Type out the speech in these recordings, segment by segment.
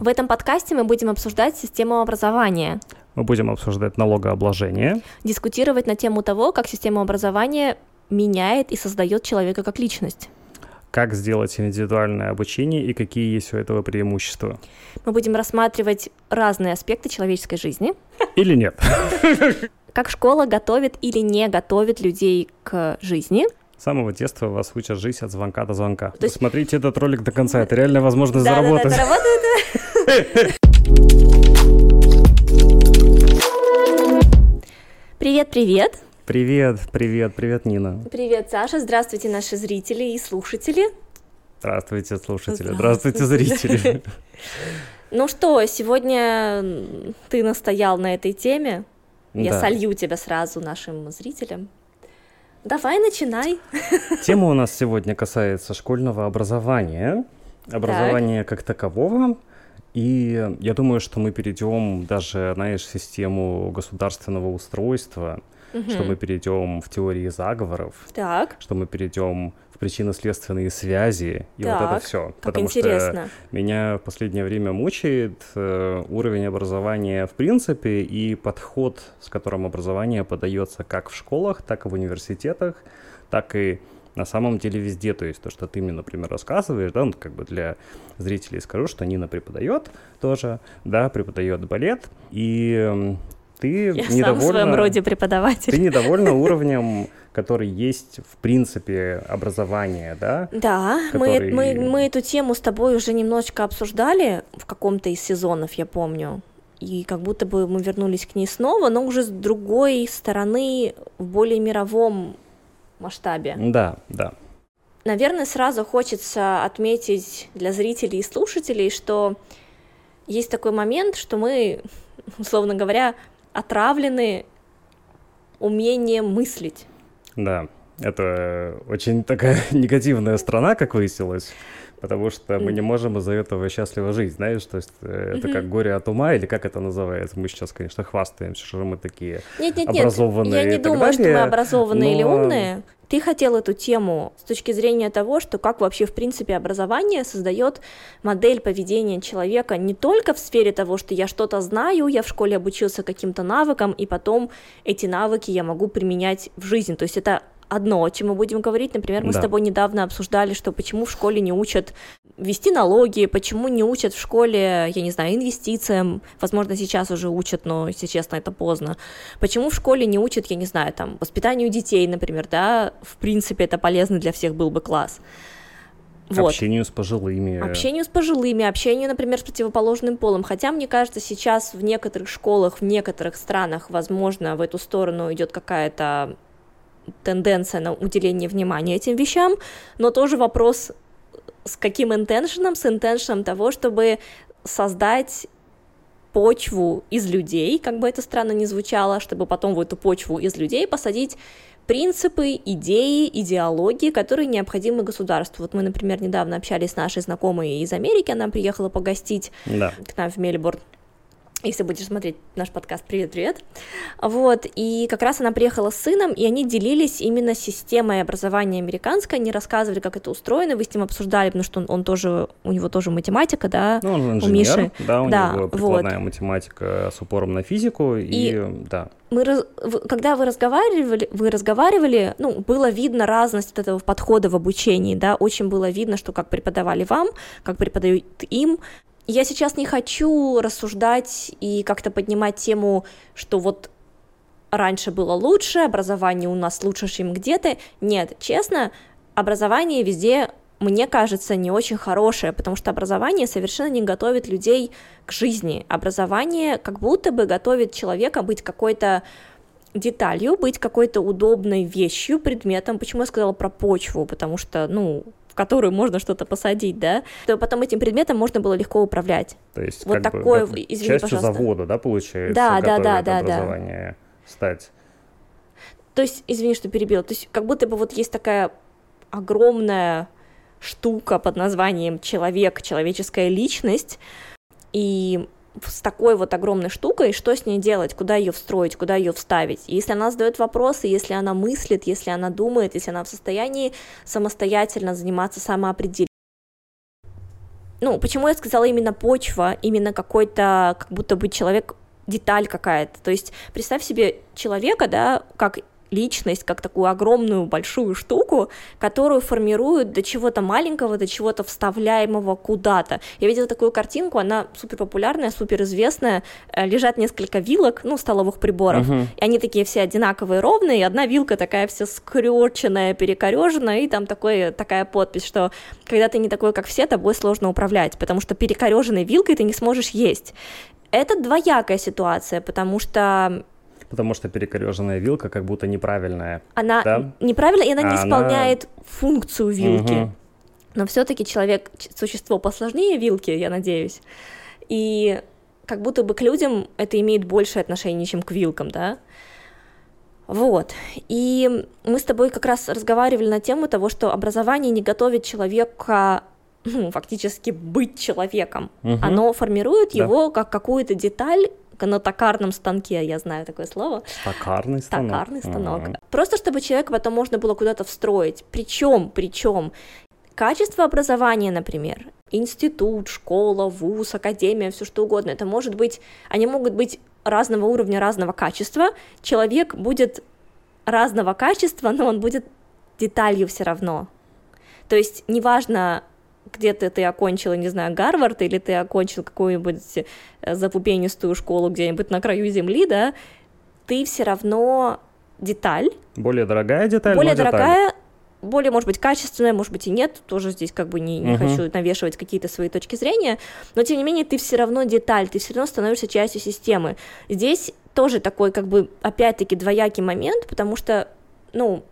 В этом подкасте мы будем обсуждать систему образования, Мы будем обсуждать налогообложение, дискутировать на тему того, как система образования меняет и создает человека как личность. как сделать индивидуальное обучение и какие есть у этого преимущества. Мы будем рассматривать разные аспекты человеческой жизни, Или нет. как школа готовит или не готовит людей к жизни. С самого детства вас учат жить от звонка до звонка. То есть- Смотрите этот ролик до конца, это реально возможность заработать. заработает. Привет, привет. Привет, привет, привет, Нина. Привет, Саша. Здравствуйте, наши зрители и слушатели. Здравствуйте, слушатели. Здравствуйте. Зрители. Ну что, сегодня ты настоял на этой теме. Я Да. солью тебя сразу нашим зрителям. Давай, начинай. Тема у нас сегодня касается школьного образования, образования как такового. И я думаю, что мы перейдем даже, знаешь, в систему государственного устройства, что мы перейдем в теории заговоров, Так, что мы перейдем в причинно-следственные связи и вот это Так, все. как Потому что интересно. меня в последнее время мучает э, уровень образования в принципе и подход, с которым образование подается как в школах, так и в университетах, так и на самом деле везде. То есть то, что ты мне, например, рассказываешь, да, ну, как бы для зрителей скажу, что Нина преподает тоже, да, преподает балет, и ты Я сам в недовольна... своем роде преподаватель. Ты недовольна уровнем, который есть в принципе образования, да? Да, мы, который- мы, мы эту тему с тобой уже немножечко обсуждали в каком-то из сезонов, я помню. И как будто бы мы вернулись к ней снова, но уже с другой стороны, в более мировом масштабе. Да, да. Наверное, сразу хочется отметить для зрителей и слушателей, что есть такой момент, что мы, условно говоря, отравлены умением мыслить. Да, это очень такая негативная страна, как выяснилось, потому что мы не можем из-за этого счастливо жить, знаешь, то есть э, это как горе от ума, или как это называется, мы сейчас, конечно, хвастаемся, что мы такие Нет, нет, нет, образованные я не думаю, что мы далее, образованные или но- умные. Ты хотел эту тему с точки зрения того, что как вообще в принципе образование создает модель поведения человека не только в сфере того, что я что-то знаю, я в школе обучился каким-то навыкам, и потом эти навыки я могу применять в жизни. То есть это одно, о чем мы будем говорить. Например, мы с Да. тобой недавно обсуждали, что почему в школе не учат вести налоги, почему не учат в школе, я не знаю, инвестициям, возможно, сейчас уже учат, но, если честно, это поздно. Почему в школе не учат, я не знаю, там, воспитанию детей, например, да, в принципе, это полезно для всех был бы класс. Вот. общению с пожилыми. Общению с пожилыми, общению, например, с противоположным полом. Хотя, мне кажется, сейчас в некоторых школах, в некоторых странах, возможно, в эту сторону идет какая-то тенденция на уделение внимания этим вещам, но тоже вопрос, с каким интеншеном, с интеншеном того, чтобы создать почву из людей, как бы это странно ни звучало, чтобы потом в эту почву из людей посадить принципы, идеи, идеологии, которые необходимы государству. Вот мы, например, недавно общались с нашей знакомой из Америки, она приехала погостить Да. к нам в Мельбурн. Если будешь смотреть наш подкаст, привет-привет. Вот, и как раз она приехала с сыном, и они делились именно системой образования американской, они рассказывали, как это устроено, вы с ним обсуждали, потому что он, он тоже, у него тоже математика, да, Ну, он у инженер, Миши. да, у Да, него вот. прикладная математика с упором на физику, и, И- да, мы, когда вы разговаривали, вы разговаривали, ну, было видно разность вот этого подхода в обучении, да, очень было видно, что как преподавали вам, как преподают им. Я сейчас не хочу рассуждать и как-то поднимать тему, что вот раньше было лучше, образование у нас лучше, чем где-то. Нет, честно, образование везде, мне кажется, не очень хорошее, потому что образование совершенно не готовит людей к жизни. Образование как будто бы готовит человека быть какой-то деталью, быть какой-то удобной вещью, предметом. Почему я сказала про почву? Потому что, ну, которую можно что-то посадить, да, то потом этим предметом можно было легко управлять. то есть Вот бы такое, как извини, частью пожалуйста. завода, да, получается, Да, да, да, да, да. образование стать. То есть, извини, что перебила, то есть как будто бы вот есть такая огромная штука под названием человек, человеческая личность, и с такой вот огромной штукой, что с ней делать, куда ее встроить, куда ее вставить. И если она задает вопросы, если она мыслит, если она думает, если она в состоянии самостоятельно заниматься самоопределением, ну, почему я сказала именно почва, именно какой-то, как будто бы человек деталь какая-то. То есть представь себе человека, да, как личность как такую огромную большую штуку, которую формируют до чего-то маленького, до чего-то вставляемого куда-то. Я видела такую картинку, она супер популярная, супер известная. Э, лежат несколько вилок, ну, столовых приборов, uh-huh. и они такие все одинаковые, ровные, и одна вилка такая вся скрюченная, перекореженная, и там такой, такая подпись, что когда ты не такой, как все, тобой сложно управлять, потому что перекореженной вилкой ты не сможешь есть. Это двоякая ситуация, потому что потому что перекореженная вилка как будто неправильная. Она да? неправильная, и она не она... исполняет функцию вилки. Угу. Но все-таки человек существо посложнее вилки, я надеюсь. И как будто бы к людям это имеет большее отношение, чем к вилкам, да? Вот. И мы с тобой как раз разговаривали на тему того, что образование не готовит человека ну, фактически быть человеком. Угу. Оно формирует да. его как какую-то деталь на токарном станке, я знаю такое слово. Токарный станок. Токарный станок. Mm-hmm. Просто чтобы человека потом можно было куда-то встроить. Причем, причем качество образования, например, институт, школа, вуз, академия, все что угодно, это может быть, они могут быть разного уровня, разного качества. Человек будет разного качества, но он будет деталью все равно. То есть неважно, где-то ты окончила, не знаю, Гарвард, или ты окончил какую-нибудь э, запупенистую школу где-нибудь на краю земли, да, ты все равно деталь. Более дорогая деталь. Более дорогая, деталь. более, может быть, качественная, может быть, и нет. Тоже здесь как бы не, не uh-huh. хочу навешивать какие-то свои точки зрения. Но, тем не менее, ты все равно деталь, ты все равно становишься частью системы. Здесь тоже такой, как бы, опять-таки, двоякий момент, потому что, ну,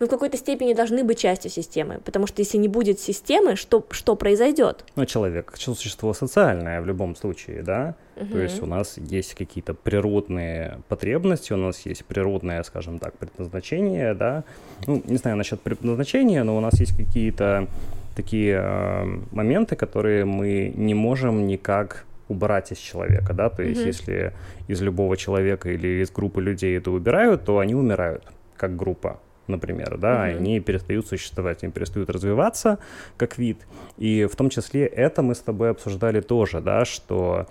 мы в какой-то степени должны быть частью системы, потому что если не будет системы, что, что произойдет? Ну, человек существо социальное в любом случае, да? Угу. То есть у нас есть какие-то природные потребности, у нас есть природное, скажем так, предназначение, да? Ну, не знаю насчет предназначения, но у нас есть какие-то такие э, моменты, которые мы не можем никак убрать из человека, да, то есть mm-hmm. если из любого человека или из группы людей это убирают, то они умирают как группа например, да, mm-hmm. они перестают существовать, они перестают развиваться как вид. И в том числе это мы с тобой обсуждали тоже, да, что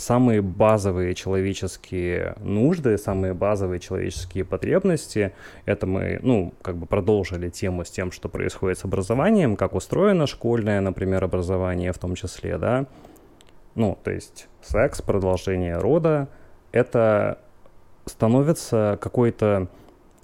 самые базовые человеческие нужды, самые базовые человеческие потребности, это мы, ну, как бы продолжили тему с тем, что происходит с образованием, как устроено школьное, например, образование в том числе, да, ну, то есть секс, продолжение рода, это становится какой-то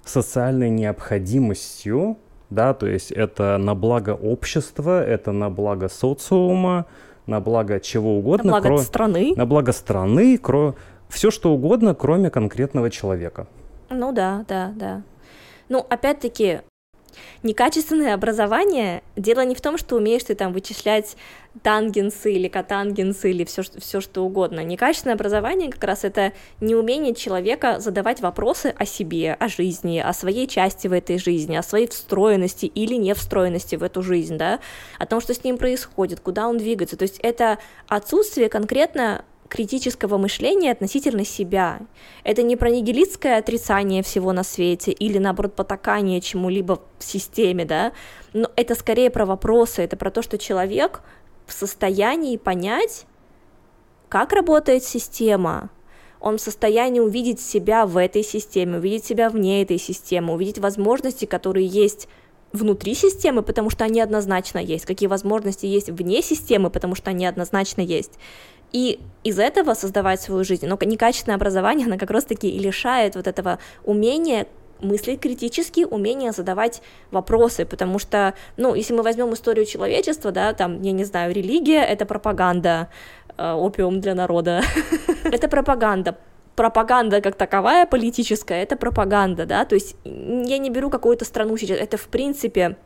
социальной необходимостью, да, то есть это на благо общества, это на благо социума, на благо чего угодно. На благо кро... страны. На благо страны, кро... все что угодно, кроме конкретного человека. Ну да, да, да. Ну, опять-таки, Некачественное образование, дело не в том, что умеешь ты там вычислять тангенсы или котангенсы или все, все что угодно. Некачественное образование как раз это неумение человека задавать вопросы о себе, о жизни, о своей части в этой жизни, о своей встроенности или не встроенности в эту жизнь, да, о том, что с ним происходит, куда он двигается. То есть это отсутствие конкретно критического мышления относительно себя. Это не про нигилистское отрицание всего на свете или, наоборот, потакание чему-либо в системе, да, но это скорее про вопросы, это про то, что человек в состоянии понять, как работает система, он в состоянии увидеть себя в этой системе, увидеть себя вне этой системы, увидеть возможности, которые есть внутри системы, потому что они однозначно есть, какие возможности есть вне системы, потому что они однозначно есть и из этого создавать свою жизнь. Но некачественное образование, оно как раз-таки и лишает вот этого умения мыслить критически, умение задавать вопросы, потому что, ну, если мы возьмем историю человечества, да, там, я не знаю, религия — это пропаганда, э, опиум для народа, это пропаганда, пропаганда как таковая политическая, это пропаганда, да, то есть я не беру какую-то страну сейчас, это в принципе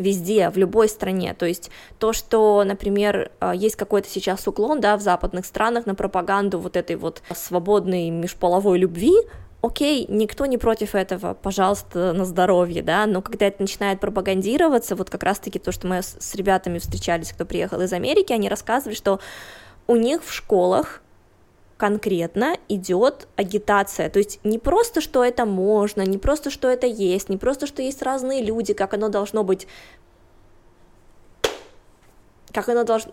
везде, в любой стране. То есть то, что, например, а, есть какой-то сейчас уклон, да, в западных странах на пропаганду вот этой вот свободной межполовой любви, окей, никто не против этого, пожалуйста, на здоровье, да, но когда это начинает пропагандироваться, вот как раз-таки то, что мы с ребятами встречались, кто приехал из Америки, они рассказывали, что у них в школах конкретно идет агитация. То есть не просто, что это можно, не просто, что это есть, не просто, что есть разные люди, как оно должно быть. Как оно должно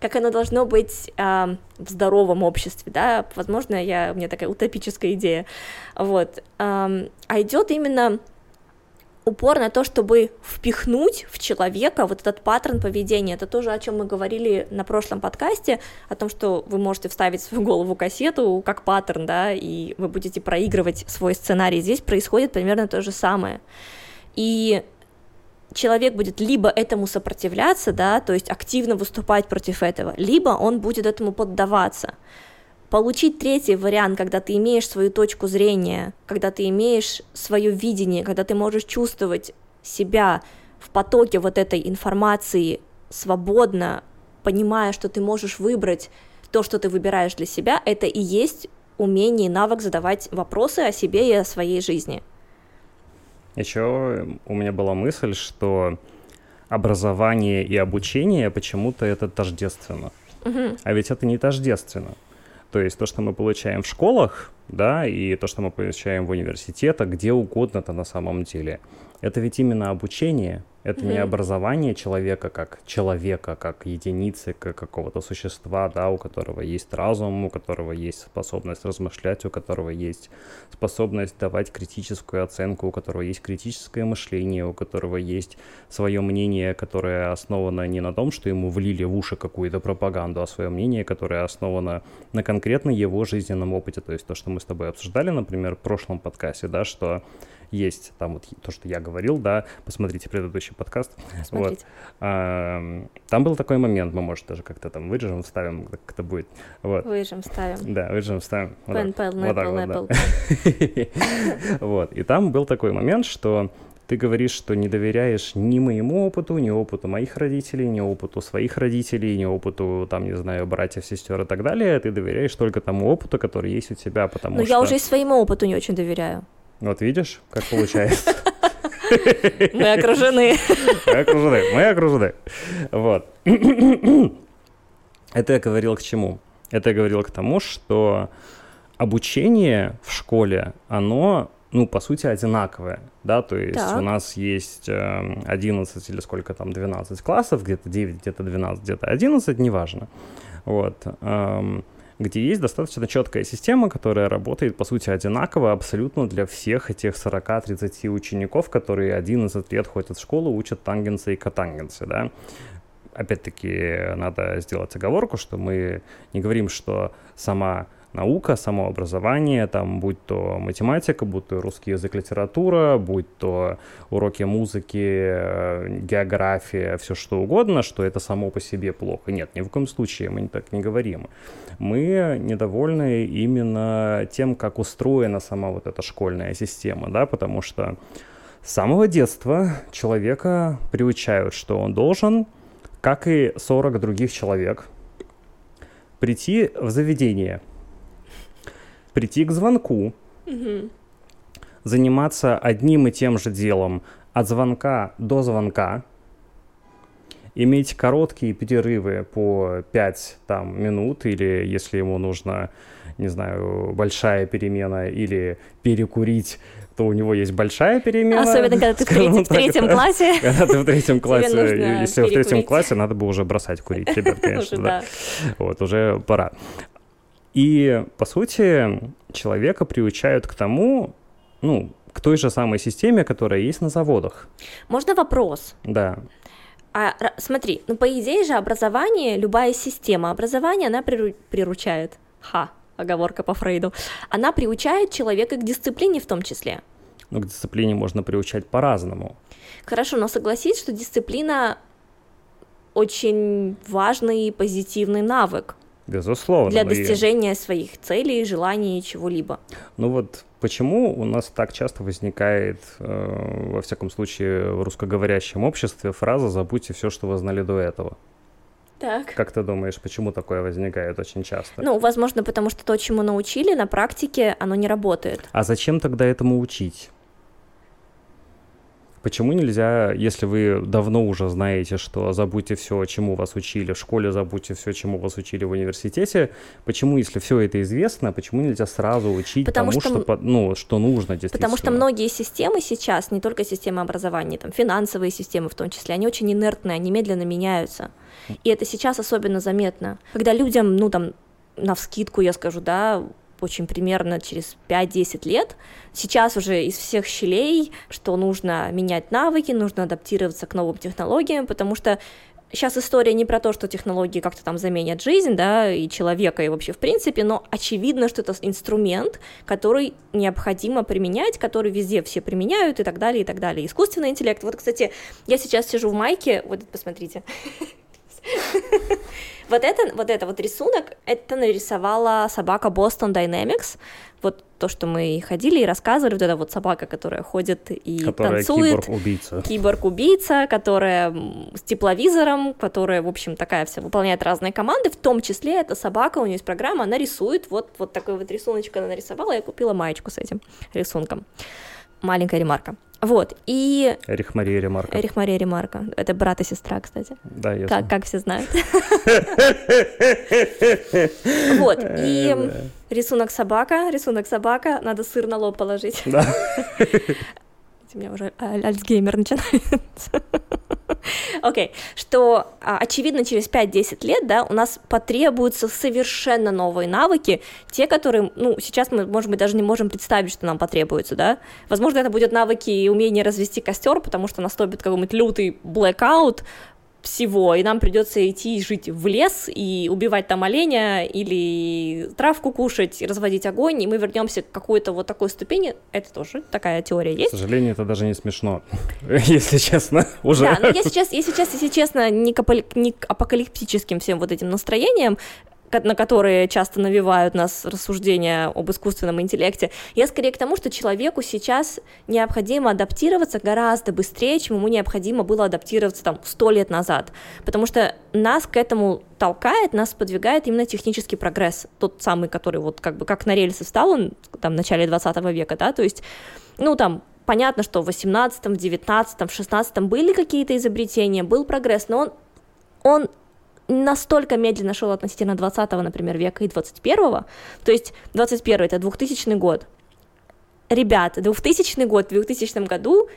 как оно должно быть э, в здоровом обществе, да, возможно, я, у меня такая утопическая идея, вот, э, а идет именно упор на то, чтобы впихнуть в человека вот этот паттерн поведения. Это тоже, о чем мы говорили на прошлом подкасте, о том, что вы можете вставить в свою голову кассету как паттерн, да, и вы будете проигрывать свой сценарий. Здесь происходит примерно то же самое. И человек будет либо этому сопротивляться, да, то есть активно выступать против этого, либо он будет этому поддаваться. Получить третий вариант, когда ты имеешь свою точку зрения, когда ты имеешь свое видение, когда ты можешь чувствовать себя в потоке вот этой информации свободно, понимая, что ты можешь выбрать то, что ты выбираешь для себя, это и есть умение и навык задавать вопросы о себе и о своей жизни. Еще у меня была мысль, что образование и обучение почему-то это тождественно. Угу. А ведь это не тождественно. То есть то, что мы получаем в школах, да, и то, что мы получаем в университетах, где угодно-то на самом деле, это ведь именно обучение, это mm-hmm. не образование человека как человека, как единицы, как какого-то существа, да, у которого есть разум, у которого есть способность размышлять, у которого есть способность давать критическую оценку, у которого есть критическое мышление, у которого есть свое мнение, которое основано не на том, что ему влили в уши какую-то пропаганду, а свое мнение, которое основано на конкретно его жизненном опыте. То есть то, что мы с тобой обсуждали, например, в прошлом подкасте, да, что есть там вот то, что я говорил, да, посмотрите предыдущий подкаст. Вот. А, там был такой момент, мы, может, даже как-то там вырежем, вставим, как это будет. Вот. Выжим, вставим. Да, выжим, вставим. Вот Pen, так, вот, так вот, да. вот, и там был такой момент, что ты говоришь, что не доверяешь ни моему опыту, ни опыту моих родителей, ни опыту своих родителей, ни опыту, там, не знаю, братьев, сестер и так далее. Ты доверяешь только тому опыту, который есть у тебя, потому Но что... я уже и своему опыту не очень доверяю. Вот видишь, как получается. Мы окружены. Мы окружены, мы окружены. Вот. Это я говорил к чему? Это я говорил к тому, что обучение в школе, оно, ну, по сути, одинаковое, да, то есть так. у нас есть 11 эм, или сколько там, 12 классов, где-то 9, где-то 12, где-то 11, неважно, вот, эм, где есть достаточно четкая система, которая работает, по сути, одинаково абсолютно для всех этих 40-30 учеников, которые 11 лет ходят в школу, учат тангенсы и котангенсы, да. Опять-таки, надо сделать оговорку, что мы не говорим, что сама наука, самообразование, там, будь то математика, будь то русский язык, литература, будь то уроки музыки, э, география, все что угодно, что это само по себе плохо. Нет, ни в коем случае мы так не говорим. Мы недовольны именно тем, как устроена сама вот эта школьная система, да, потому что с самого детства человека приучают, что он должен, как и 40 других человек, прийти в заведение – прийти к звонку, угу. заниматься одним и тем же делом от звонка до звонка, иметь короткие перерывы по 5 там, минут, или если ему нужно, не знаю, большая перемена, или перекурить, то у него есть большая перемена. Особенно, когда ты в, треть, в третьем классе. Когда ты в третьем классе, если в третьем классе, надо бы уже бросать курить, ребят, конечно, да. Вот, уже пора. И, по сути, человека приучают к тому, ну, к той же самой системе, которая есть на заводах. Можно вопрос? Да. А смотри, ну по идее же образование, любая система образования, она приру- приручает. Ха, оговорка по Фрейду. Она приучает человека к дисциплине в том числе. Ну, к дисциплине можно приучать по-разному. Хорошо, но согласись, что дисциплина очень важный и позитивный навык. Безусловно. Для достижения и... своих целей, желаний, чего-либо. Ну вот почему у нас так часто возникает, э, во всяком случае, в русскоговорящем обществе фраза «забудьте все, что вы знали до этого». Так. Как ты думаешь, почему такое возникает очень часто? Ну, возможно, потому что то, чему научили, на практике оно не работает. А зачем тогда этому учить? Почему нельзя, если вы давно уже знаете, что забудьте все, чему вас учили в школе, забудьте все, чему вас учили в университете, почему, если все это известно, почему нельзя сразу учить Потому тому, что- что, ну, что нужно действительно? Потому что многие системы сейчас, не только системы образования, там финансовые системы в том числе, они очень инертные, они медленно меняются. И это сейчас особенно заметно. Когда людям, ну там, на вскидку я скажу, да, очень примерно через 5-10 лет, сейчас уже из всех щелей, что нужно менять навыки, нужно адаптироваться к новым технологиям, потому что сейчас история не про то, что технологии как-то там заменят жизнь, да, и человека, и вообще в принципе, но очевидно, что это инструмент, который необходимо применять, который везде все применяют и так далее, и так далее. Искусственный интеллект. Вот, кстати, я сейчас сижу в майке, вот посмотрите. Вот это, вот это вот рисунок, это нарисовала собака Boston Dynamics. Вот то, что мы ходили и рассказывали, вот эта вот собака, которая ходит и Которая танцует. киборг-убийца. Киборг-убийца, которая с тепловизором, которая, в общем, такая вся выполняет разные команды, в том числе эта собака, у нее есть программа, она рисует, вот, вот такой вот рисуночек она нарисовала, я купила маечку с этим рисунком. Маленькая ремарка. Вот, и Эрих Мария Ремарка. Эрих Мария Ремарка, это брат и сестра, кстати, Да, я как, как все знают. Вот, и рисунок собака, рисунок собака, надо сыр на лоб положить. Да. У меня уже аль- альцгеймер начинается. Окей, что а, очевидно через 5-10 лет, да, у нас потребуются совершенно новые навыки, те, которые, ну, сейчас мы, может быть, даже не можем представить, что нам потребуются, да. Возможно, это будут навыки и умение развести костер, потому что наступит какой-нибудь лютый blackout, всего, и нам придется идти жить в лес и убивать там оленя или травку кушать, и разводить огонь, и мы вернемся к какой-то вот такой ступени. Это тоже такая теория К есть. сожалению, это даже не смешно, если честно, уже. Да, но я сейчас, я сейчас, если честно, не к, к апокалиптическим всем вот этим настроениям, на которые часто навевают нас рассуждения об искусственном интеллекте. Я скорее к тому, что человеку сейчас необходимо адаптироваться гораздо быстрее, чем ему необходимо было адаптироваться там сто лет назад. Потому что нас к этому толкает, нас подвигает именно технический прогресс, тот самый, который вот как бы как на рельсы встал он там в начале 20 века, да, то есть, ну там понятно, что в 18, в 19, в 16 были какие-то изобретения, был прогресс, но он, он настолько медленно шел относительно 20 например, века и 21 то есть 21 это 2000 год. Ребят, 2000 год, в 2000 году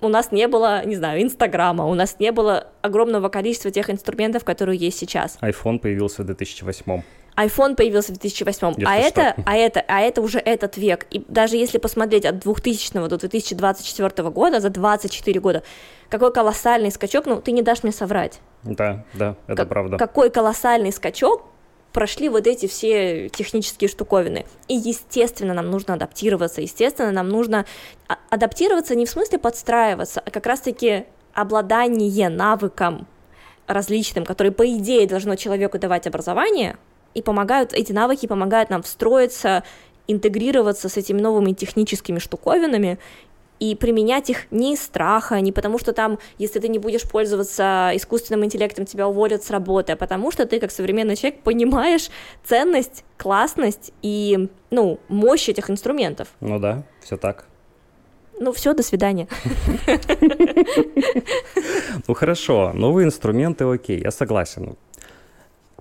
у нас не было, не знаю, Инстаграма, у нас не было огромного количества тех инструментов, которые есть сейчас. iPhone появился в 2008 iPhone появился в 2008, Если а что. это, а это, а это уже этот век. И даже если посмотреть от 2000 до 2024 года, за 24 года, какой колоссальный скачок, ну, ты не дашь мне соврать. Да, да, это Как- правда. Какой колоссальный скачок прошли вот эти все технические штуковины. И, естественно, нам нужно адаптироваться, естественно, нам нужно а- адаптироваться не в смысле подстраиваться, а как раз-таки обладание навыком различным, который, по идее, должно человеку давать образование, и помогают, эти навыки помогают нам встроиться, интегрироваться с этими новыми техническими штуковинами и применять их не из страха, не потому что там, если ты не будешь пользоваться искусственным интеллектом, тебя уволят с работы, а потому что ты, как современный человек, понимаешь ценность, классность и, ну, мощь этих инструментов. Ну да, все так. Ну, все, до свидания. Ну хорошо, новые инструменты, окей, я согласен.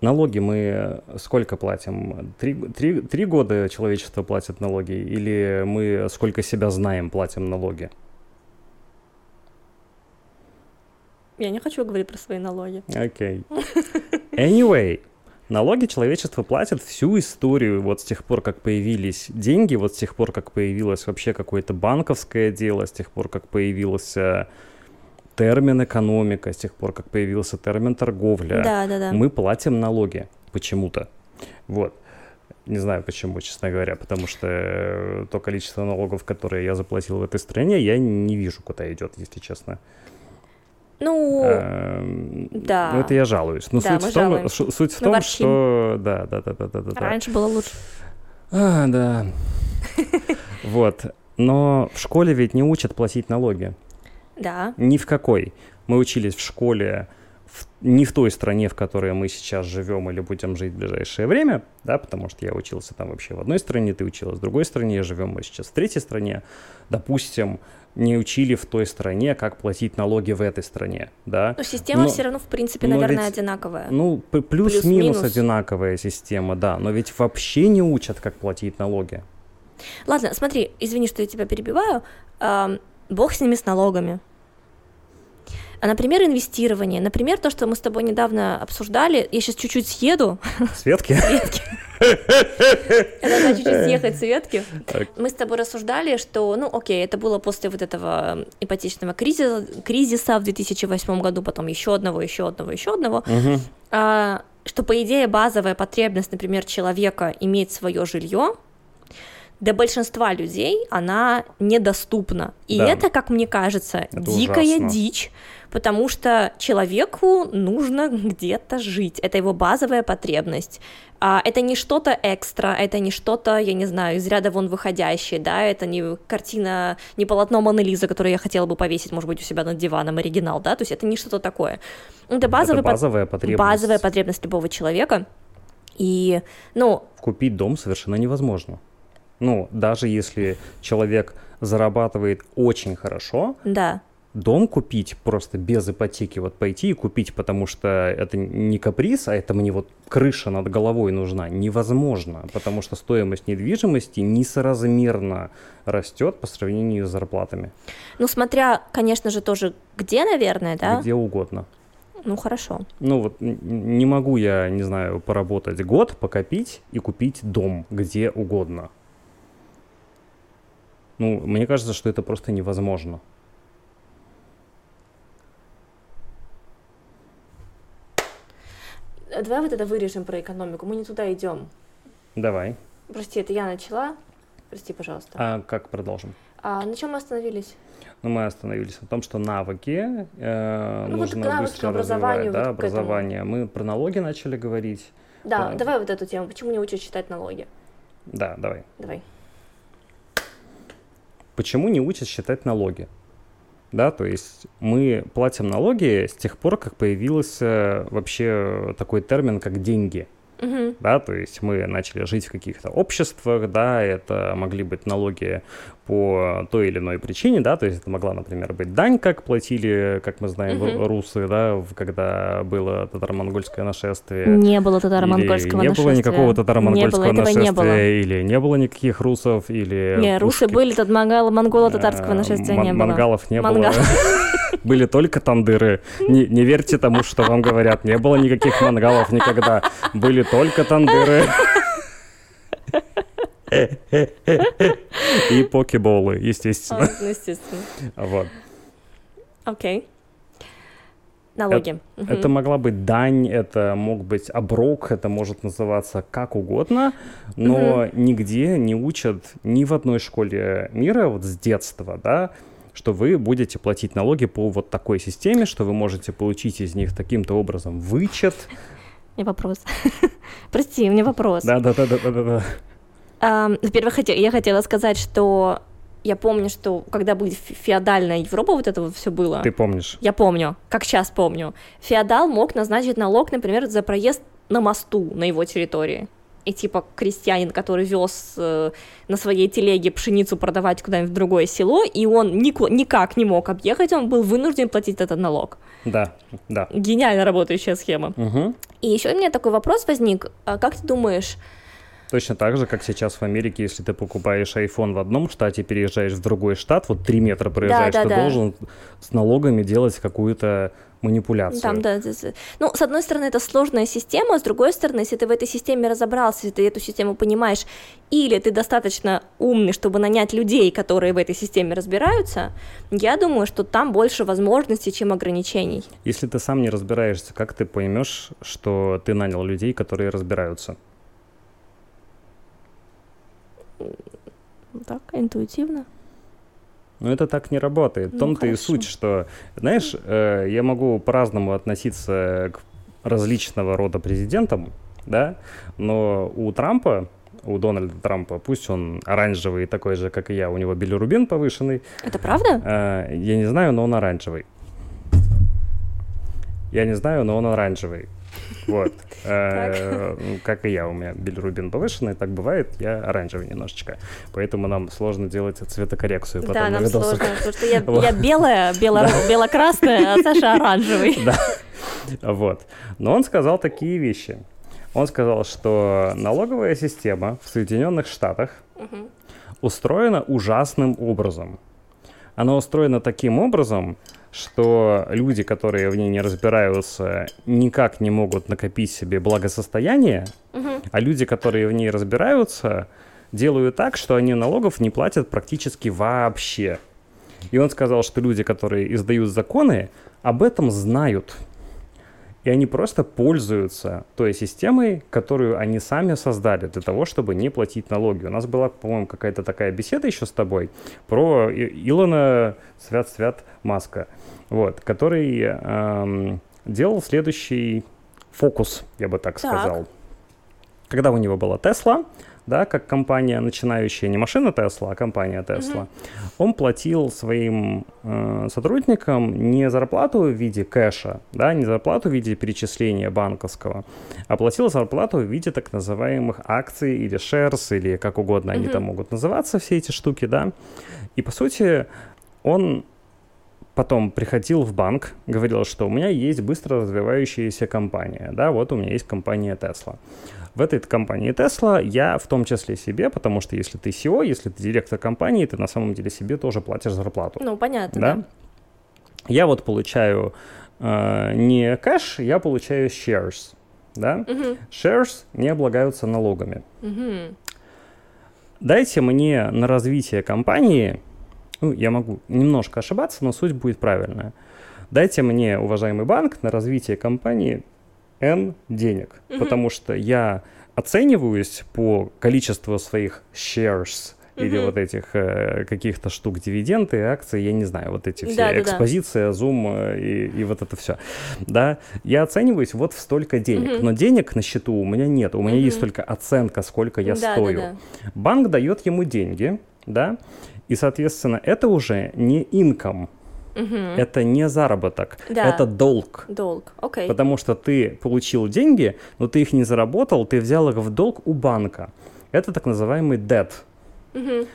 Налоги мы сколько платим? Три, три, три года человечество платит налоги? Или мы сколько себя знаем платим налоги? Я не хочу говорить про свои налоги. Окей. Anyway, налоги человечество платит всю историю вот с тех пор, как появились деньги, вот с тех пор, как появилось вообще какое-то банковское дело, с тех пор, как появился термин экономика, с тех пор, как появился термин торговля. Да, да, да. Мы платим налоги почему-то. Вот. Не знаю почему, честно говоря, потому что э, то количество налогов, которые я заплатил в этой стране, я не вижу, куда идет, если честно. Ну, Эм, да. Ну, это я жалуюсь. Но Да, суть в том, жалуемся. суть в том, ворчим. что... Да, да, да, да, да, да. да. раньше было лучше. А, да. Вот. Но в школе ведь не учат платить налоги. Да. Ни в какой. Мы учились в школе в, не в той стране, в которой мы сейчас живем или будем жить в ближайшее время, да, потому что я учился там вообще в одной стране, ты училась в другой стране, живем мы сейчас в третьей стране, допустим, не учили в той стране, как платить налоги в этой стране, да. Но система но, все равно, в принципе, наверное, ведь, одинаковая. Ну, плюс-минус плюс одинаковая система, да, но ведь вообще не учат, как платить налоги. Ладно, смотри, извини, что я тебя перебиваю. Бог с ними, с налогами. А, например, инвестирование. Например, то, что мы с тобой недавно обсуждали. Я сейчас чуть-чуть съеду. Светки? Светки. Должна чуть-чуть съехать Светки. Мы с тобой рассуждали, что, ну, окей, это было после вот этого ипотечного кризиса, кризиса в 2008 году, потом еще одного, еще одного, еще одного. А, что, по идее, базовая потребность, например, человека иметь свое жилье, для большинства людей она недоступна. И да. это, как мне кажется, это дикая ужасно. дичь, потому что человеку нужно где-то жить. Это его базовая потребность. А, это не что-то экстра, это не что-то, я не знаю, из ряда вон выходящее, да, это не картина, не полотно Моны Лизы, которое я хотела бы повесить, может быть, у себя над диваном, оригинал, да, то есть это не что-то такое. Это, базовый это базовая потребность. Базовая потребность любого человека. И, ну... Купить дом совершенно невозможно. Ну, даже если человек зарабатывает очень хорошо, да дом купить просто без ипотеки, вот пойти и купить, потому что это не каприз, а это мне вот крыша над головой нужна, невозможно, потому что стоимость недвижимости несоразмерно растет по сравнению с зарплатами. Ну, смотря, конечно же, тоже где, наверное, да? Где угодно. Ну, хорошо. Ну, вот не могу я, не знаю, поработать год, покопить и купить дом где угодно. Ну, мне кажется, что это просто невозможно. Давай вот это вырежем про экономику, мы не туда идем. Давай. Прости, это я начала. Прости, пожалуйста. А как продолжим? А на чем мы остановились? Ну, мы остановились на том, что навыки э, ну, нужно вот быстро развивать, да, вот образование. Мы про налоги начали говорить. Да, э, давай вот эту тему. Почему не учат считать налоги? Да, давай. Давай. Почему не учат считать налоги? да, то есть мы платим налоги с тех пор, как появился вообще такой термин, как деньги. Uh-huh. Да, то есть мы начали жить в каких-то обществах, да, это могли быть налоги по той или иной причине, да, то есть это могла, например, быть дань, как платили, как мы знаем, uh-huh. русы, да, когда было татаро-монгольское нашествие. Не было татаро-монгольского не нашествия. было никакого татаро-монгольского нашествия, не было. или не было никаких русов, или... Не, русы были, тут монголо-татарского э, нашествия не было. Монголов не было. Были только тандыры. Не, не верьте тому, что вам говорят. Не было никаких монголов никогда. Были только тандыры. И покеболы, естественно. Ну, естественно. Вот. Окей. Налоги. Это, это могла быть дань, это мог быть оброк, это может называться как угодно, но нигде не учат ни в одной школе мира вот с детства, да, что вы будете платить налоги по вот такой системе, что вы можете получить из них таким-то образом вычет. Меня вопрос. Прости, у меня вопрос. Да-да-да-да-да-да. Во-первых, я хотела сказать, что я помню, что когда была феодальная Европа, вот это вот все было. Ты помнишь? Я помню, как сейчас помню. Феодал мог назначить налог, например, за проезд на мосту на его территории и типа крестьянин, который вез э, на своей телеге пшеницу продавать куда-нибудь в другое село, и он нико- никак не мог объехать, он был вынужден платить этот налог. Да, да. Гениально работающая схема. Угу. И еще у меня такой вопрос возник. А как ты думаешь, Точно так же, как сейчас в Америке, если ты покупаешь iPhone в одном штате, переезжаешь в другой штат, вот три метра проезжаешь, да, да, ты да. должен с налогами делать какую-то манипуляцию. Там, да, да, да. Ну, с одной стороны, это сложная система, с другой стороны, если ты в этой системе разобрался, если ты эту систему понимаешь, или ты достаточно умный, чтобы нанять людей, которые в этой системе разбираются, я думаю, что там больше возможностей, чем ограничений. Если ты сам не разбираешься, как ты поймешь, что ты нанял людей, которые разбираются? Так, интуитивно. Но это так не работает. В ну, том-то и суть, что, знаешь, э, я могу по-разному относиться к различного рода президентам, да, но у Трампа, у Дональда Трампа, пусть он оранжевый такой же, как и я, у него билирубин повышенный. Это правда? Э, я не знаю, но он оранжевый. Я не знаю, но он оранжевый. Вот. Э, как и я, у меня билирубин повышенный, так бывает, я оранжевый немножечко. Поэтому нам сложно делать цветокоррекцию потом Да, на нам сложно, потому что я, белая, бело, бело-красная, а Саша оранжевый. Да. Вот. Но он сказал такие вещи. Он сказал, что налоговая система в Соединенных Штатах устроена ужасным образом. Она устроена таким образом, что люди, которые в ней не разбираются, никак не могут накопить себе благосостояние, а люди, которые в ней разбираются, делают так, что они налогов не платят практически вообще. И он сказал, что люди, которые издают законы, об этом знают. И они просто пользуются той системой, которую они сами создали для того, чтобы не платить налоги. У нас была, по-моему, какая-то такая беседа еще с тобой про Илона Свят-Свят Маска, вот, который эм, делал следующий фокус, я бы так, Так. сказал. Когда у него была Тесла, да, как компания начинающая, не машина Тесла, а компания Тесла, он платил своим э, сотрудникам не зарплату в виде кэша, да, не зарплату в виде перечисления банковского, а платил зарплату в виде так называемых акций или shares, или как угодно они там могут называться, все эти штуки, да. И по сути он потом приходил в банк, говорил, что у меня есть быстро развивающаяся компания, да, вот у меня есть компания Tesla. В этой компании Tesla я в том числе себе, потому что если ты SEO, если ты директор компании, ты на самом деле себе тоже платишь зарплату. Ну, понятно, да? да. Я вот получаю э, не кэш, я получаю shares, да? Мгм, Shares не облагаются налогами. мгм. Дайте мне на развитие компании, ну, я могу немножко ошибаться, но суть будет правильная. Дайте мне, уважаемый банк, на развитие компании N денег, Мгм. потому что я оцениваюсь по количеству своих shares или Мгм. вот этих э, каких-то штук дивиденды, акции, я не знаю, вот эти все, Да-да-да. экспозиция, зум э, и, и вот это все, да, я оцениваюсь вот в столько денег, Мгм. но денег на счету у меня нет, у меня есть Мгм. только оценка, сколько я Да, стою. да, Банк дает ему деньги, да, и, соответственно, это уже не инком, Мгм. это не заработок, Да. это долг. Долг, окей. Потому что ты получил деньги, но ты их не заработал, ты взял их в долг у банка. Это так называемый debt. Мгм.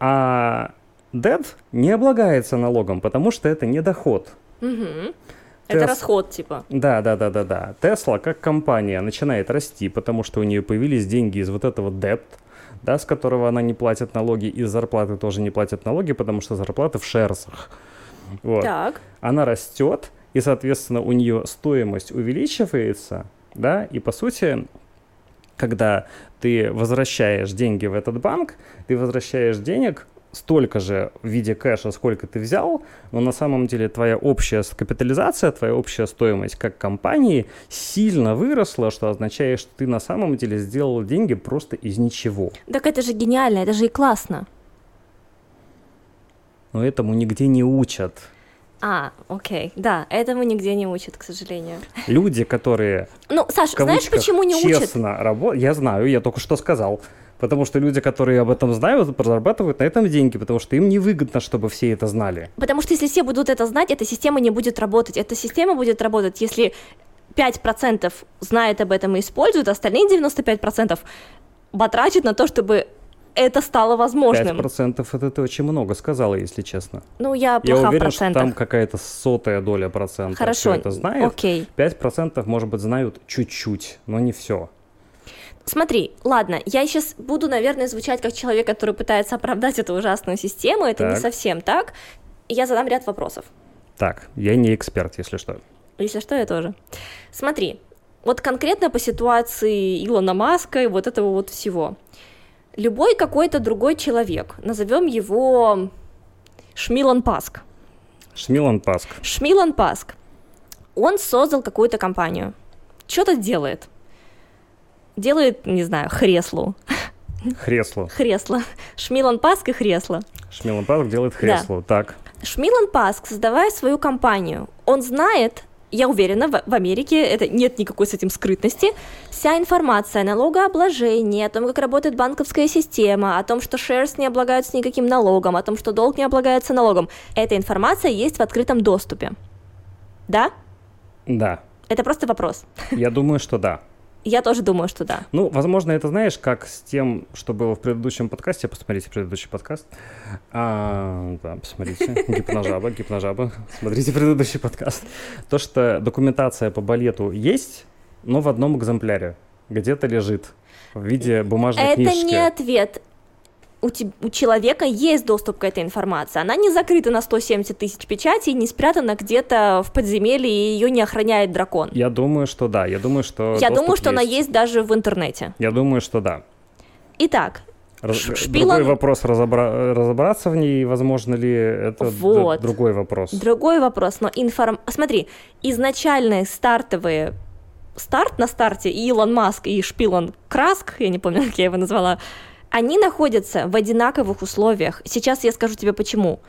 А debt не облагается налогом, потому что это не доход. Это Тес- расход, типа. Да, да, да, да, да. Тесла как компания начинает расти, потому что у нее появились деньги из вот этого debt, да, с которого она не платит налоги, из зарплаты тоже не платит налоги, потому что зарплаты в шерсах. Вот. Так. Она растет, и, соответственно, у нее стоимость увеличивается, да, и по сути, когда ты возвращаешь деньги в этот банк, ты возвращаешь денег столько же в виде кэша, сколько ты взял, но на самом деле твоя общая капитализация, твоя общая стоимость как компании сильно выросла, что означает, что ты на самом деле сделал деньги просто из ничего. Так это же гениально, это же и классно. Но этому нигде не учат. А, окей. Да, этому нигде не учат, к сожалению. Люди, которые Ну, Саш, знаешь, почему не учат? честно работают. Я знаю, я только что сказал. Потому что люди, которые об этом знают, зарабатывают на этом деньги, потому что им невыгодно, чтобы все это знали. Потому что если все будут это знать, эта система не будет работать. Эта система будет работать, если 5% знает об этом и используют, а остальные 95% батрачат на то, чтобы это стало возможным. 5% это очень много сказала, если честно. Ну, я Я плоха в уверен, что процентах. там какая-то сотая доля процента Хорошо, это знает. окей. 5% может быть знают чуть-чуть, но не все. Смотри, ладно, я сейчас буду, наверное, звучать как человек, который пытается оправдать эту ужасную систему, это не Так. совсем так. Я задам ряд вопросов. Так, я не эксперт, если что. Если что, я тоже. Смотри, вот конкретно по ситуации Илона Маска и вот этого вот всего. Любой какой-то другой человек, назовем его Шмилан Паск. Шмилан Паск. Шмилан Паск, он создал какую-то компанию. Что-то делает. Делает, не знаю, хреслу. Хресло. Хресло. Шмилан Паск и хресло. Шмилан Паск делает хресло. Так. Шмилан Паск, создавая свою компанию, он знает, я уверена, в, в Америке это нет никакой с этим скрытности, вся информация о налогообложении, о том, как работает банковская система, о том, что shares не облагаются никаким налогом, о том, что долг не облагается налогом, эта информация есть в открытом доступе. Да? Да. Это просто вопрос. Я думаю, что да. Я тоже думаю, что да. Ну, возможно, это знаешь, как с тем, что было в предыдущем подкасте. Посмотрите предыдущий подкаст. А, да, посмотрите. Гипножаба, гипножаба. Смотрите предыдущий подкаст. То, что документация по балету есть, но в одном экземпляре. Где-то лежит в виде бумажной это книжки. Это не ответ у, te, у человека есть доступ к этой информации. Она не закрыта на 170 тысяч печатей, не спрятана где-то в подземелье, и ее не охраняет дракон. Я думаю, что да. Я думаю, что Я думаю, что есть. она есть даже в интернете. Я думаю, что да. Итак, Раз, Шпилон... Другой вопрос разобра... разобраться в ней, возможно ли это вот. другой вопрос. Другой вопрос, но информ... Смотри, изначальные стартовые старт на старте и Илон Маск и Шпилон Краск, я не помню, как я его назвала, они находятся в одинаковых условиях. Сейчас я скажу тебе почему.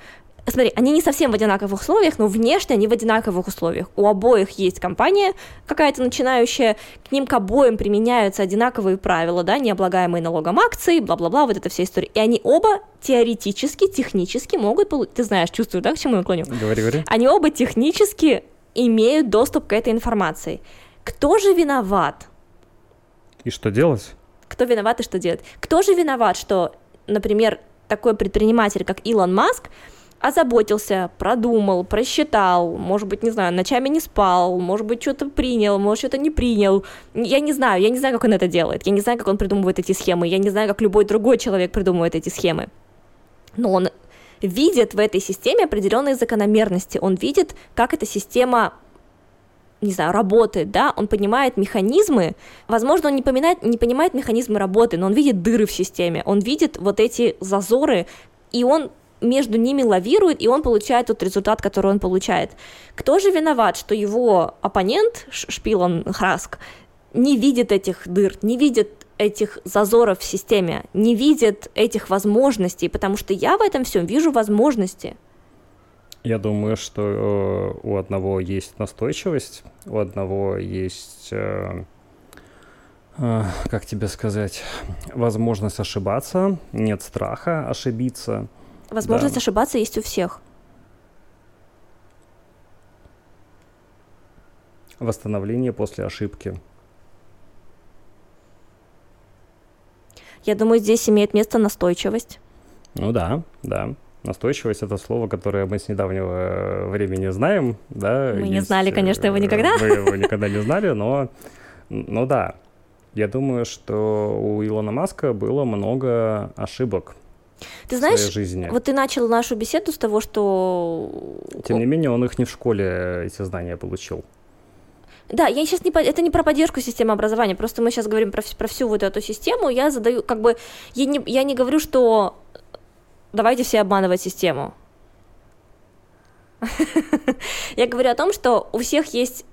Смотри, они не совсем в одинаковых условиях, но внешне они в одинаковых условиях. У обоих есть компания какая-то начинающая, к ним к обоим применяются одинаковые правила, да, необлагаемые налогом акции, бла-бла-бла, вот эта вся история. И они оба теоретически, технически могут получить... Ты знаешь, чувствую, да, к чему я клоню? Говори, говори. Они оба технически имеют доступ к этой информации. Кто же виноват? И что делать? Кто виноват и что делать? Кто же виноват, что, например, такой предприниматель, как Илон Маск, озаботился, продумал, просчитал, может быть, не знаю, ночами не спал, может быть, что-то принял, может, что-то не принял. Я не знаю, я не знаю, как он это делает, я не знаю, как он придумывает эти схемы, я не знаю, как любой другой человек придумывает эти схемы. Но он видит в этой системе определенные закономерности, он видит, как эта система не знаю, работает, да, он понимает механизмы, возможно, он не, понимает, не понимает механизмы работы, но он видит дыры в системе, он видит вот эти зазоры, и он между ними лавирует, и он получает тот результат, который он получает. Кто же виноват, что его оппонент, Шпилон Храск, не видит этих дыр, не видит этих зазоров в системе, не видит этих возможностей, потому что я в этом всем вижу возможности. Я думаю, что э, у одного есть настойчивость, у одного есть, э, э, как тебе сказать, возможность ошибаться, нет страха ошибиться. Возможность да. ошибаться есть у всех. Восстановление после ошибки. Я думаю, здесь имеет место настойчивость. Ну да, да. Настойчивость — это слово, которое мы с недавнего э, времени знаем, да. Мы Есть, не знали, конечно, его никогда. Мы его никогда не знали, но, но да. Я думаю, что у Илона Маска было много ошибок ты знаешь, жизни. вот ты начал нашу беседу с того, что... Тем не менее, он их не в школе эти знания получил. Да, я сейчас не это не про поддержку системы образования, просто мы сейчас говорим про, про всю вот эту систему. Я задаю, как бы, я не, я не говорю, что давайте все обманывать систему. Я говорю о том, что у всех есть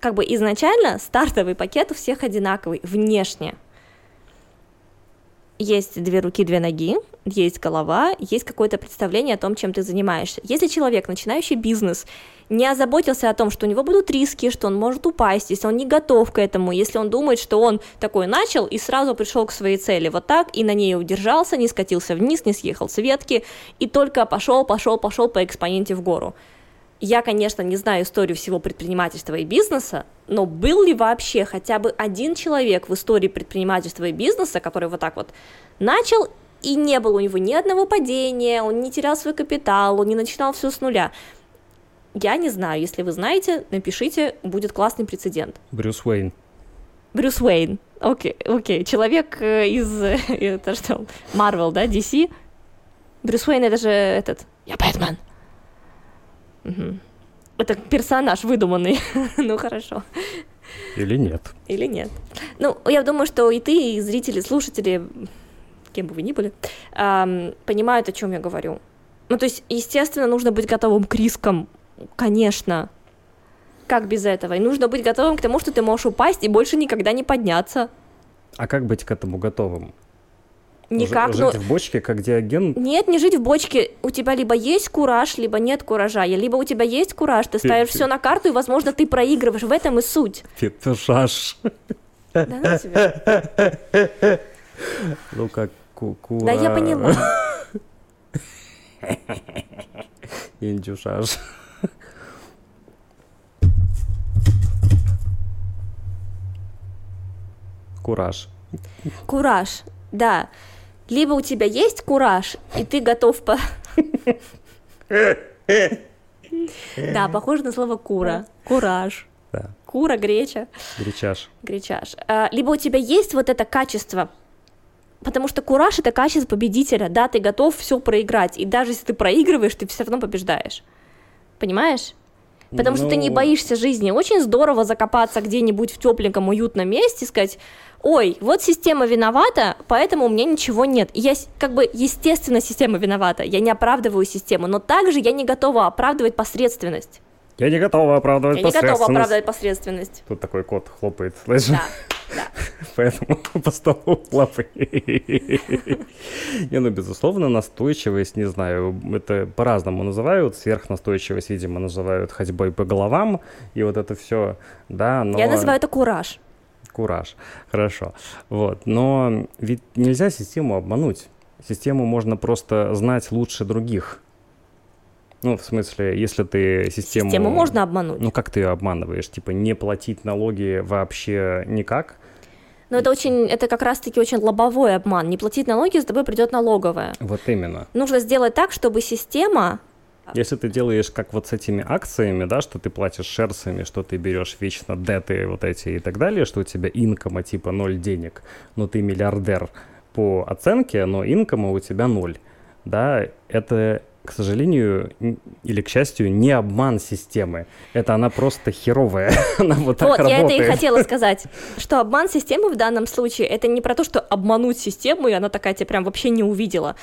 как бы изначально стартовый пакет у всех одинаковый внешне. Есть две руки, две ноги, есть голова, есть какое-то представление о том, чем ты занимаешься. Если человек, начинающий бизнес, не озаботился о том, что у него будут риски, что он может упасть, если он не готов к этому, если он думает, что он такой начал и сразу пришел к своей цели вот так, и на ней удержался, не скатился вниз, не съехал с ветки, и только пошел, пошел, пошел по экспоненте в гору. Я, конечно, не знаю историю всего предпринимательства и бизнеса, но был ли вообще хотя бы один человек в истории предпринимательства и бизнеса, который вот так вот начал и не было у него ни одного падения, он не терял свой капитал, он не начинал все с нуля. Я не знаю, если вы знаете, напишите, будет классный прецедент. Брюс Уэйн. Брюс Уэйн, окей, окей, человек э, из, это что, Марвел, да, DC? Брюс Уэйн это же этот, я Бэтмен. Угу. Это персонаж выдуманный, ну хорошо. Или нет. Или нет. Ну, я думаю, что и ты, и зрители, слушатели, кем бы вы ни были, понимают, о чем я говорю. Ну, то есть, естественно, нужно быть готовым к рискам, конечно. Как без этого? И нужно быть готовым к тому, что ты можешь упасть и больше никогда не подняться. А как быть к этому готовым? Никак. Жить ну, в бочке, как диаген? Нет, не жить в бочке. У тебя либо есть кураж, либо нет куража. Либо у тебя есть кураж, ты ставишь все на карту, и, возможно, ты проигрываешь. В этом и суть. Петушаш. Да. Ну как кукура. Да я поняла. Индюшаш. Кураж. Кураж, да. Либо у тебя есть кураж, и ты готов по... Да, похоже на слово кура. Кураж. Да. Кура, греча. Гречаш. Гречаш. А, либо у тебя есть вот это качество, потому что кураж это качество победителя, да, ты готов все проиграть, и даже если ты проигрываешь, ты все равно побеждаешь. Понимаешь? Потому ну... что ты не ну. боишься жизни. Очень здорово закопаться где-нибудь в тепленьком, уютном месте и сказать, ой, вот система виновата, поэтому у меня ничего нет. я, как бы, естественно, система виновата, я не оправдываю систему, но также я не готова оправдывать посредственность. Я не готова оправдывать я посредственность. Я не готова оправдывать посредственность. Тут такой кот хлопает, слышишь? Да, да. Поэтому по столу лапы. Не, ну, безусловно, настойчивость, не знаю, это по-разному называют. Сверхнастойчивость, видимо, называют ходьбой по головам. И вот это все, да, но... Я называю это кураж. Кураж, хорошо. Вот, но ведь нельзя систему обмануть. Систему можно просто знать лучше других. Ну, в смысле, если ты систему... Систему можно обмануть. Ну, как ты ее обманываешь? Типа не платить налоги вообще никак? Но это очень, это как раз-таки очень лобовой обман. Не платить налоги, за тобой придет налоговая. Вот именно. Нужно сделать так, чтобы система если ты делаешь как вот с этими акциями, да, что ты платишь шерсами, что ты берешь вечно деты вот эти и так далее, что у тебя инкома типа ноль денег, но ты миллиардер по оценке, но инкома у тебя ноль, да, это к сожалению, или к счастью, не обман системы. Это она просто херовая. она вот так вот, работает. я это и хотела сказать, что обман системы в данном случае, это не про то, что обмануть систему, и она такая тебя прям вообще не увидела.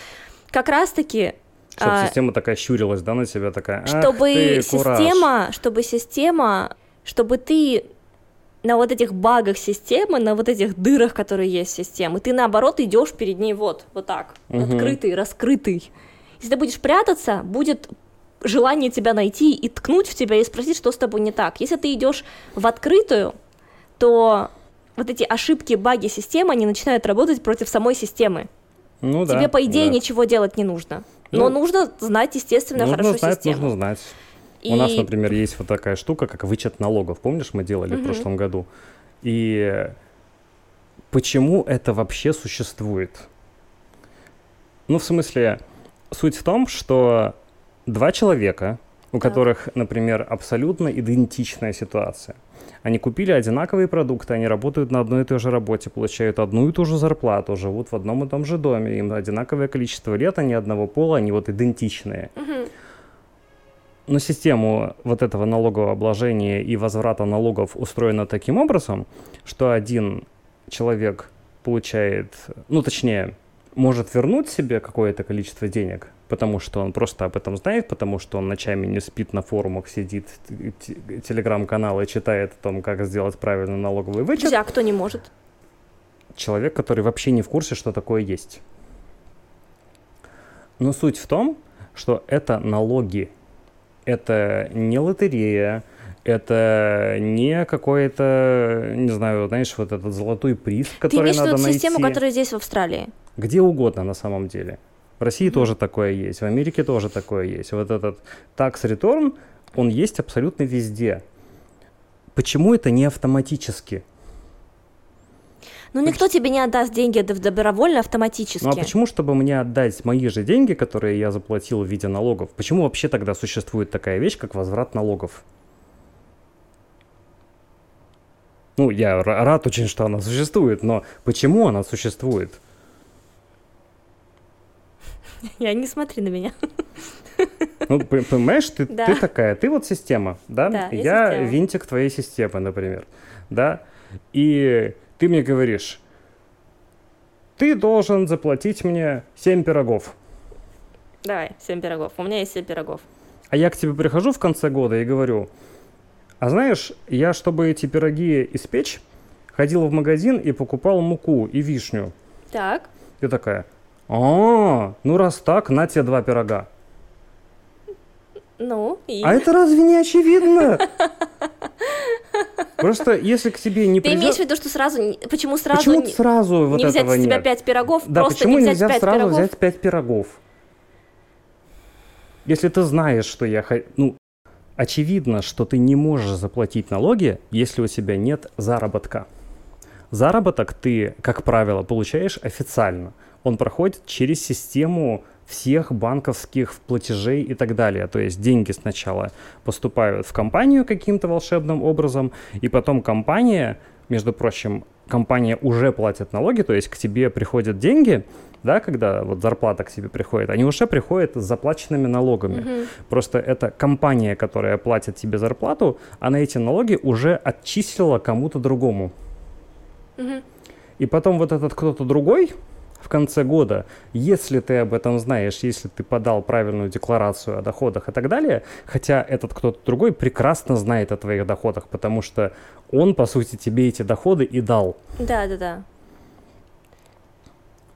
Как раз-таки чтобы а, система такая щурилась, да, на тебя такая. Чтобы ты, система, чтобы система, чтобы ты на вот этих багах системы, на вот этих дырах, которые есть в системе, ты наоборот идешь перед ней вот, вот так, угу. открытый, раскрытый. Если ты будешь прятаться, будет желание тебя найти и ткнуть в тебя и спросить, что с тобой не так. Если ты идешь в открытую, то вот эти ошибки, баги системы, они начинают работать против самой системы. Ну, Тебе, да, по идее, да. ничего делать не нужно. Но ну, нужно знать, естественно, нужно хорошо знать, систему. Нужно знать. И... У нас, например, есть вот такая штука, как вычет налогов. Помнишь, мы делали угу. в прошлом году? И почему это вообще существует? Ну, в смысле, суть в том, что два человека, у так. которых, например, абсолютно идентичная ситуация, они купили одинаковые продукты, они работают на одной и той же работе, получают одну и ту же зарплату, живут в одном и том же доме, им одинаковое количество лет, они одного пола, они вот идентичные. Угу. Но система вот этого налогового обложения и возврата налогов устроена таким образом, что один человек получает, ну точнее, может вернуть себе какое-то количество денег, потому что он просто об этом знает, потому что он ночами не спит на форумах, сидит, телеграм-каналы читает о том, как сделать правильный налоговый вычет. А кто не может? Человек, который вообще не в курсе, что такое есть. Но суть в том, что это налоги. Это не лотерея, это не какой-то, не знаю, знаешь, вот этот золотой приз, который Ты надо найти. систему, которая здесь в Австралии? Где угодно на самом деле. В России mm-hmm. тоже такое есть, в Америке тоже такое есть. Вот этот tax return, он есть абсолютно везде. Почему это не автоматически? Ну, никто тебе не отдаст деньги добровольно автоматически. Ну, а почему, чтобы мне отдать мои же деньги, которые я заплатил в виде налогов, почему вообще тогда существует такая вещь, как возврат налогов? Ну, я рад очень, что она существует, но почему она существует? Я не смотри на меня. Ну, понимаешь, ты, да. ты такая, ты вот система, да? да я, я система. винтик твоей системы, например, да? И ты мне говоришь, ты должен заплатить мне 7 пирогов. Давай, 7 пирогов. У меня есть 7 пирогов. А я к тебе прихожу в конце года и говорю, а знаешь, я, чтобы эти пироги испечь, ходил в магазин и покупал муку и вишню. Так. Ты такая, а, ну раз так, на тебе два пирога. Ну, и... А это разве не очевидно? Просто если к тебе не Ты придет... имеешь в виду, что сразу... Почему сразу... Почему не... сразу вот не взять этого с тебя нет? пять пирогов? Да, просто почему не нельзя сразу пирогов? взять пять пирогов? Если ты знаешь, что я... Ну, очевидно, что ты не можешь заплатить налоги, если у тебя нет заработка. заработок ты, как правило, получаешь официально. Он проходит через систему всех банковских платежей и так далее. То есть деньги сначала поступают в компанию каким-то волшебным образом, и потом компания, между прочим, компания уже платит налоги, то есть к тебе приходят деньги, да, когда вот зарплата к тебе приходит, они уже приходят с заплаченными налогами. Мгм. Просто это компания, которая платит тебе зарплату, она эти налоги уже отчислила кому-то другому. Мгм. И потом вот этот кто-то другой в конце года, если ты об этом знаешь, если ты подал правильную декларацию о доходах и так далее, хотя этот кто-то другой прекрасно знает о твоих доходах, потому что он, по сути, тебе эти доходы и дал. Да, да, да.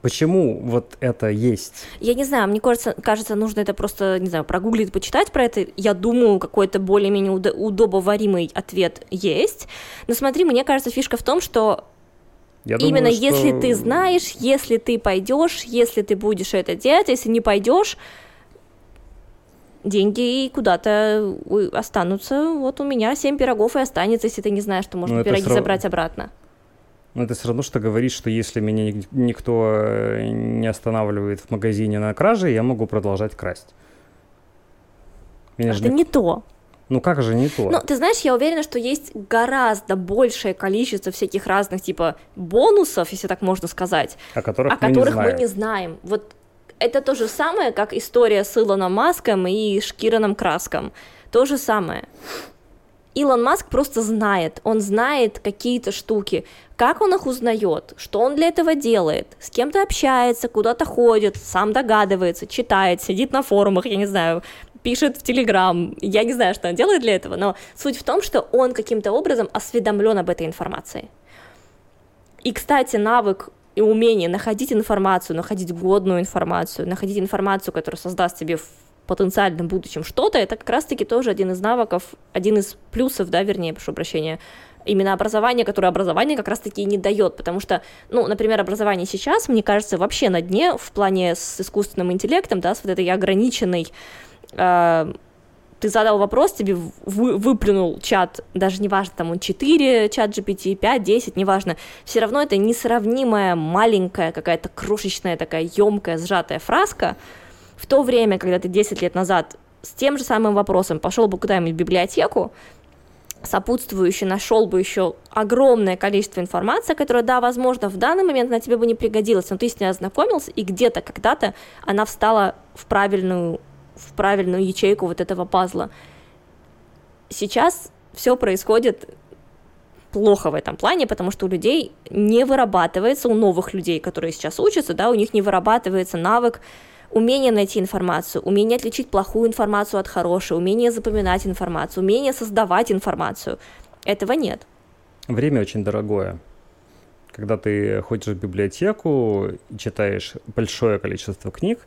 Почему вот это есть? Я не знаю, мне кажется, кажется, нужно это просто, не знаю, прогуглить, почитать про это. Я думаю, какой-то более-менее удо- удобоваримый ответ есть. Но смотри, мне кажется, фишка в том, что Я именно думаю, что- если ты знаешь, если ты пойдешь, если ты будешь это делать, если не пойдешь, деньги куда-то останутся. Вот у меня семь пирогов и останется, если ты не знаешь, что можно Ну, пироги равно- забрать обратно. Ну, это все равно, что говорить, что если меня ник- никто э, не останавливает в магазине на краже, я могу продолжать красть. Меня Это ник- не то. Ну как же не то? Ну, ты знаешь, я уверена, что есть гораздо большее количество всяких разных, типа, бонусов, если так можно сказать, о которых, о мы, которых не мы знаем. не знаем. Вот это то же самое, как история с Илоном Маском и Шкираном Краском. То же самое. Илон Маск просто знает, он знает какие-то штуки, как он их узнает, что он для этого делает, с кем-то общается, куда-то ходит, сам догадывается, читает, сидит на форумах, я не знаю, пишет в Телеграм, я не знаю, что он делает для этого, но суть в том, что он каким-то образом осведомлен об этой информации. И, кстати, навык и умение находить информацию, находить годную информацию, находить информацию, которая создаст тебе в потенциальном будущем что-то, это как раз-таки тоже один из навыков, один из плюсов, да, вернее, прошу прощения, именно образование, которое образование как раз-таки не дает, потому что, ну, например, образование сейчас, мне кажется, вообще на дне в плане с искусственным интеллектом, да, с вот этой ограниченной э, ты задал вопрос, тебе вы, выплюнул чат, даже неважно, там он 4, чат GPT, 5, 10, неважно, все равно это несравнимая маленькая какая-то крошечная такая емкая сжатая фразка, в то время, когда ты 10 лет назад с тем же самым вопросом пошел бы куда-нибудь в библиотеку, сопутствующе нашел бы еще огромное количество информации, которая, да, возможно, в данный момент она тебе бы не пригодилась, но ты с ней ознакомился, и где-то когда-то она встала в правильную, в правильную ячейку вот этого пазла. Сейчас все происходит плохо в этом плане, потому что у людей не вырабатывается, у новых людей, которые сейчас учатся, да, у них не вырабатывается навык умение найти информацию, умение отличить плохую информацию от хорошей, умение запоминать информацию, умение создавать информацию. Этого нет. Время очень дорогое. Когда ты ходишь в библиотеку и читаешь большое количество книг,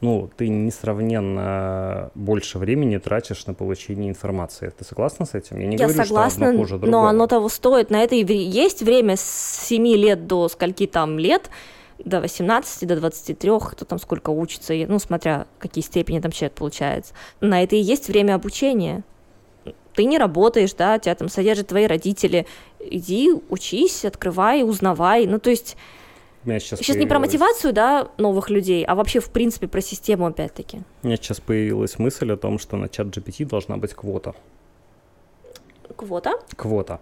ну, ты несравненно больше времени тратишь на получение информации. Ты согласна с этим? Я не Я говорю, согласна, что одно хуже но другого. оно того стоит. На это и есть время с 7 лет до скольки там лет, до 18, до 23, кто там сколько учится, ну, смотря какие степени там человек получается. На это и есть время обучения. Ты не работаешь, да, тебя там содержат твои родители. Иди, учись, открывай, узнавай. Ну, то есть меня сейчас, сейчас не про мотивацию, да, новых людей, а вообще, в принципе, про систему, опять-таки. У меня сейчас появилась мысль о том, что на чат GPT должна быть квота. Квота. Квота.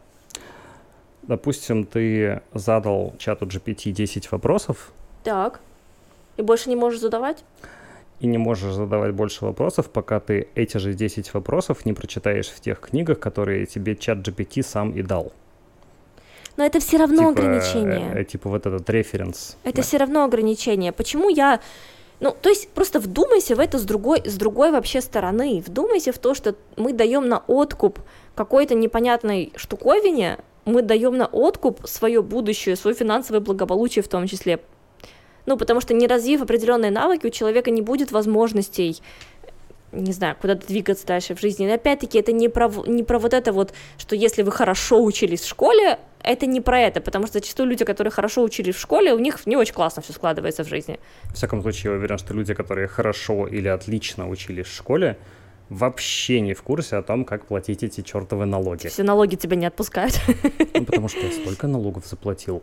Допустим, ты задал чату GPT 10 вопросов, Так. И больше не можешь задавать? и не можешь задавать больше вопросов, пока ты эти же 10 вопросов не прочитаешь в тех книгах, которые тебе чат GPT сам и дал. Но это все равно типа, ограничение. э, типа вот этот референс. Это все равно ограничение. Почему я... Ну, то есть просто вдумайся в это с другой, с другой вообще стороны. Вдумайся в то, что мы даем на откуп какой-то непонятной штуковине, мы даем на откуп свое будущее, свое финансовое благополучие в том числе. Ну, потому что не развив определенные навыки, у человека не будет возможностей не знаю, куда-то двигаться дальше в жизни. Но опять-таки это не про, не про вот это вот, что если вы хорошо учились в школе, это не про это, потому что зачастую люди, которые хорошо учились в школе, у них не очень классно все складывается в жизни. В всяком случае, я уверен, что люди, которые хорошо или отлично учились в школе, вообще не в курсе о том, как платить эти чертовы налоги. Все налоги тебя не отпускают. Ну, потому что я столько налогов заплатил.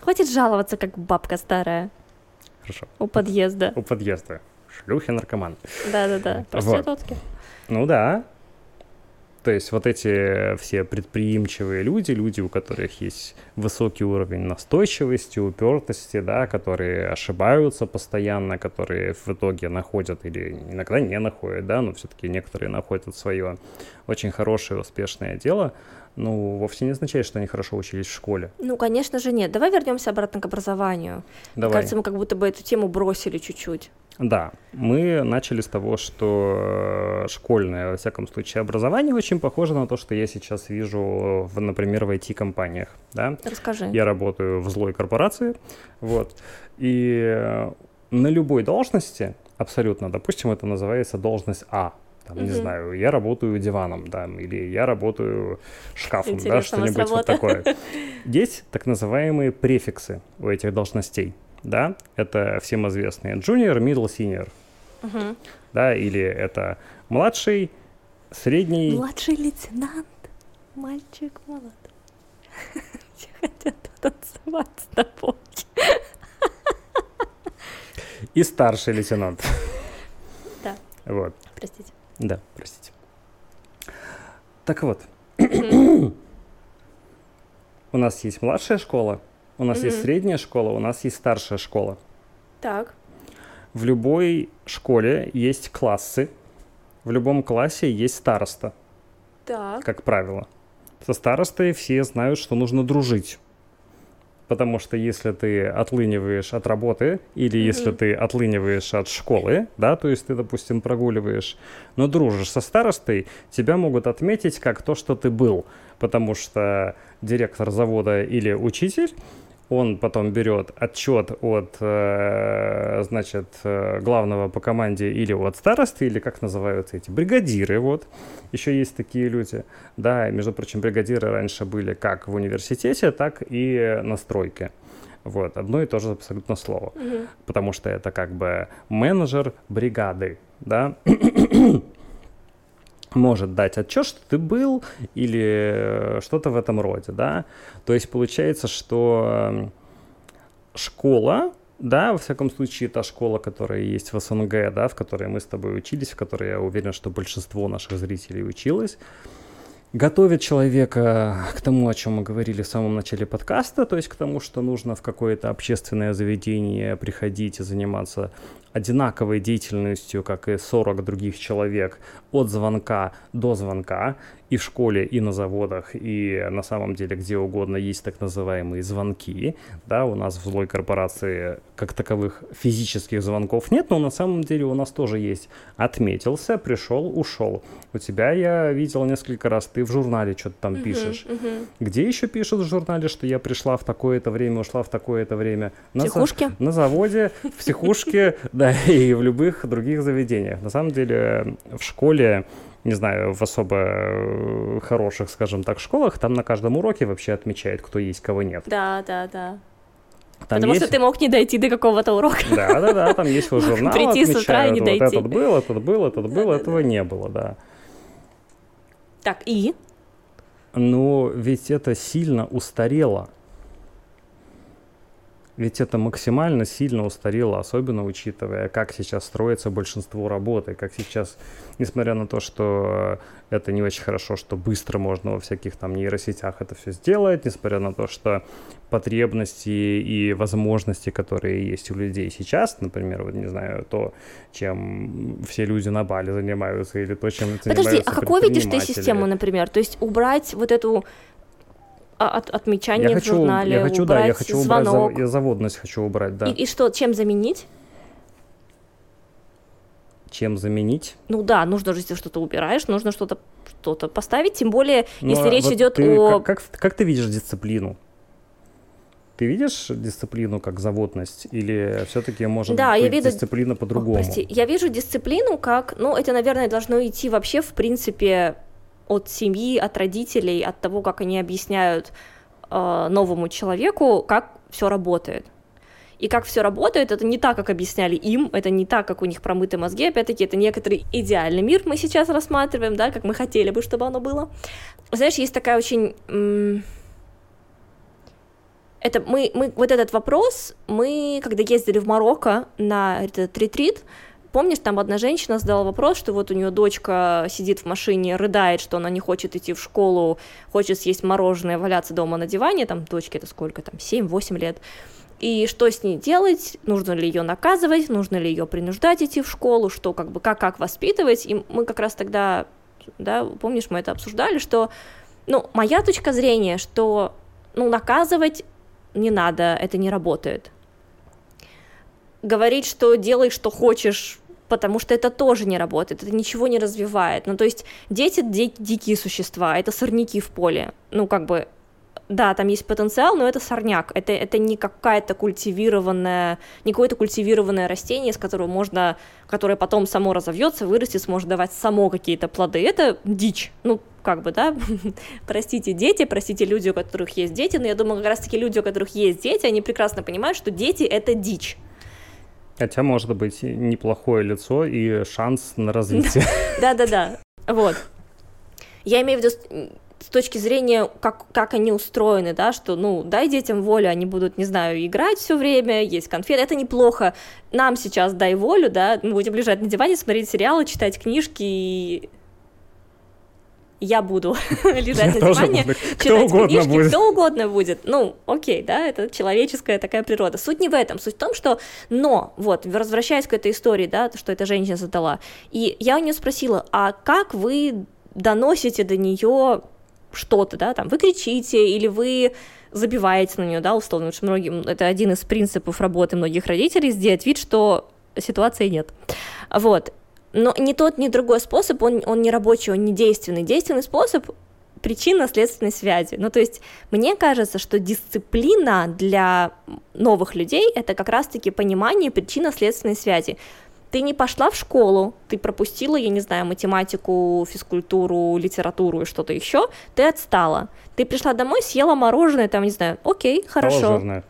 Хватит жаловаться, как бабка старая. Хорошо. У подъезда. У подъезда. Шлюхи наркоман. Да-да-да. Проститутки. Ну да, то есть вот эти все предприимчивые люди, люди, у которых есть высокий уровень настойчивости, упертости, да, которые ошибаются постоянно, которые в итоге находят или иногда не находят, да, но все-таки некоторые находят свое очень хорошее, успешное дело, ну, вовсе не означает, что они хорошо учились в школе. Ну, конечно же, нет. Давай вернемся обратно к образованию. Давай. Мне кажется, мы как будто бы эту тему бросили чуть-чуть. Да, мы начали с того, что школьное, во всяком случае, образование очень похоже на то, что я сейчас вижу, в, например, в IT-компаниях. Да? Расскажи. Я работаю в злой корпорации, вот, и на любой должности, абсолютно, допустим, это называется должность А, там, угу. не знаю, я работаю диваном, да, или я работаю шкафом, Интересно, да, что-нибудь вот такое. Есть так называемые префиксы у этих должностей, да, это всем известные junior, middle, senior, угу. да, или это младший, средний... Младший лейтенант, мальчик молодой. Все хотят танцевать с тобой. И старший лейтенант. Да. Вот. Простите. Да, простите. Так вот, у нас есть младшая школа, у нас есть средняя школа, у нас есть старшая школа. Так. В любой школе есть классы, в любом классе есть староста. Так. Как правило. Со старостой все знают, что нужно дружить потому что если ты отлыниваешь от работы или mm-hmm. если ты отлыниваешь от школы, да, то есть ты, допустим, прогуливаешь, но дружишь со старостой, тебя могут отметить как то, что ты был, потому что директор завода или учитель он потом берет отчет от, э, значит, э, главного по команде или от старосты, или как называются эти, бригадиры, вот. Еще есть такие люди. Да, между прочим, бригадиры раньше были как в университете, так и на стройке. Вот, одно и то же абсолютно слово. Угу. Потому что это как бы менеджер бригады, да может дать отчет, что ты был или что-то в этом роде, да. То есть получается, что эм, школа, да, во всяком случае, та школа, которая есть в СНГ, да, в которой мы с тобой учились, в которой я уверен, что большинство наших зрителей училось, готовит человека к тому, о чем мы говорили в самом начале подкаста, то есть к тому, что нужно в какое-то общественное заведение приходить и заниматься одинаковой деятельностью, как и 40 других человек, от звонка до звонка, и в школе, и на заводах, и на самом деле где угодно есть так называемые звонки. Да, у нас в злой корпорации как таковых физических звонков нет, но на самом деле у нас тоже есть. Отметился, пришел, ушел. У тебя я видел несколько раз, ты в журнале что-то там uh-huh, пишешь. Uh-huh. Где еще пишут в журнале, что я пришла в такое-то время, ушла в такое-то время? На психушке? За- на заводе, в психушке, да, и в любых других заведениях. На самом деле в школе не знаю, в особо э, хороших, скажем так, школах, там на каждом уроке вообще отмечают, кто есть, кого нет. Да, да, да. Там Потому есть... что ты мог не дойти до какого-то урока. Да, да, да, там есть вот журнал, Прийти с утра и не дойти. Вот этот был, этот был, этот был, да, этого да, не было, да. Так, и? Ну, ведь это сильно устарело. Ведь это максимально сильно устарело, особенно учитывая, как сейчас строится большинство работы, как сейчас, несмотря на то, что это не очень хорошо, что быстро можно во всяких там нейросетях это все сделать, несмотря на то, что потребности и возможности, которые есть у людей сейчас, например, вот не знаю, то, чем все люди на Бали занимаются, или то, чем Подожди, занимаются а какую видишь ты систему, например? То есть убрать вот эту от, отмечание я в хочу, журнале, я хочу, убрать да, я хочу звонок. убрать, я заводность хочу убрать, да. И, и что, чем заменить? Чем заменить? Ну да, нужно же, если что-то убираешь, нужно что-то что-то поставить, тем более, ну, если а речь вот идет ты, о... Как, как, как ты видишь дисциплину? Ты видишь дисциплину как заводность или все-таки может да, быть я виду... дисциплина по-другому? О, прости, я вижу дисциплину как, ну это, наверное, должно идти вообще в принципе от семьи, от родителей, от того, как они объясняют э, новому человеку, как все работает. И как все работает, это не так, как объясняли им, это не так, как у них промыты мозги, опять-таки, это некоторый идеальный мир мы сейчас рассматриваем, да, как мы хотели бы, чтобы оно было. Знаешь, есть такая очень... Это мы, мы, вот этот вопрос, мы, когда ездили в Марокко на этот ретрит, Помнишь, там одна женщина задала вопрос, что вот у нее дочка сидит в машине, рыдает, что она не хочет идти в школу, хочет съесть мороженое, валяться дома на диване, там дочке это сколько, там 7-8 лет, и что с ней делать, нужно ли ее наказывать, нужно ли ее принуждать идти в школу, что как бы как, как воспитывать, и мы как раз тогда, да, помнишь, мы это обсуждали, что, ну, моя точка зрения, что, ну, наказывать не надо, это не работает. Говорить, что делай, что хочешь, потому что это тоже не работает, это ничего не развивает. Ну, то есть дети ди- дикие существа, это сорняки в поле. Ну, как бы, да, там есть потенциал, но это сорняк, это, это не какая-то культивированная, не какое-то культивированное растение, с которого можно, которое потом само разовьется, вырастет, сможет давать само какие-то плоды. Это дичь. Ну, как бы, да, простите дети, простите люди, у которых есть дети, но я думаю, как раз-таки люди, у которых есть дети, они прекрасно понимают, что дети — это дичь. Хотя может быть неплохое лицо и шанс на развитие. Да-да-да, вот. Я имею в виду с точки зрения, как, как они устроены, да, что, ну, дай детям волю, они будут, не знаю, играть все время, есть конфеты, это неплохо. Нам сейчас дай волю, да, мы будем лежать на диване, смотреть сериалы, читать книжки и я буду лежать на диване, читать книжки, кто угодно будет. Ну, окей, да, это человеческая такая природа. Суть не в этом, суть в том, что, но, вот, возвращаясь к этой истории, да, что эта женщина задала, и я у нее спросила, а как вы доносите до нее что-то, да, там, вы кричите, или вы забиваете на нее, да, условно, потому что многим, это один из принципов работы многих родителей, сделать вид, что ситуации нет. Вот, но ни тот, ни другой способ, он, он не рабочий, он не действенный. Действенный способ причинно-следственной связи. Ну, то есть, мне кажется, что дисциплина для новых людей — это как раз-таки понимание причинно-следственной связи. Ты не пошла в школу, ты пропустила, я не знаю, математику, физкультуру, литературу и что-то еще, ты отстала. Ты пришла домой, съела мороженое, там, не знаю, окей, хорошо. Жирное.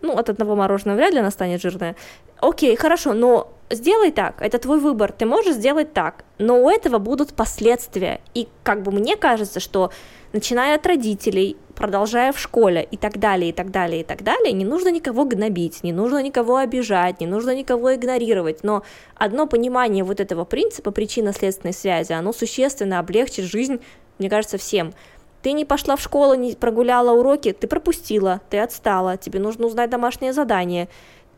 Ну, от одного мороженого вряд ли она станет жирная. Окей, хорошо, но сделай так, это твой выбор, ты можешь сделать так, но у этого будут последствия. И как бы мне кажется, что начиная от родителей, продолжая в школе и так далее, и так далее, и так далее, не нужно никого гнобить, не нужно никого обижать, не нужно никого игнорировать, но одно понимание вот этого принципа причинно-следственной связи, оно существенно облегчит жизнь, мне кажется, всем. Ты не пошла в школу, не прогуляла уроки, ты пропустила, ты отстала, тебе нужно узнать домашнее задание,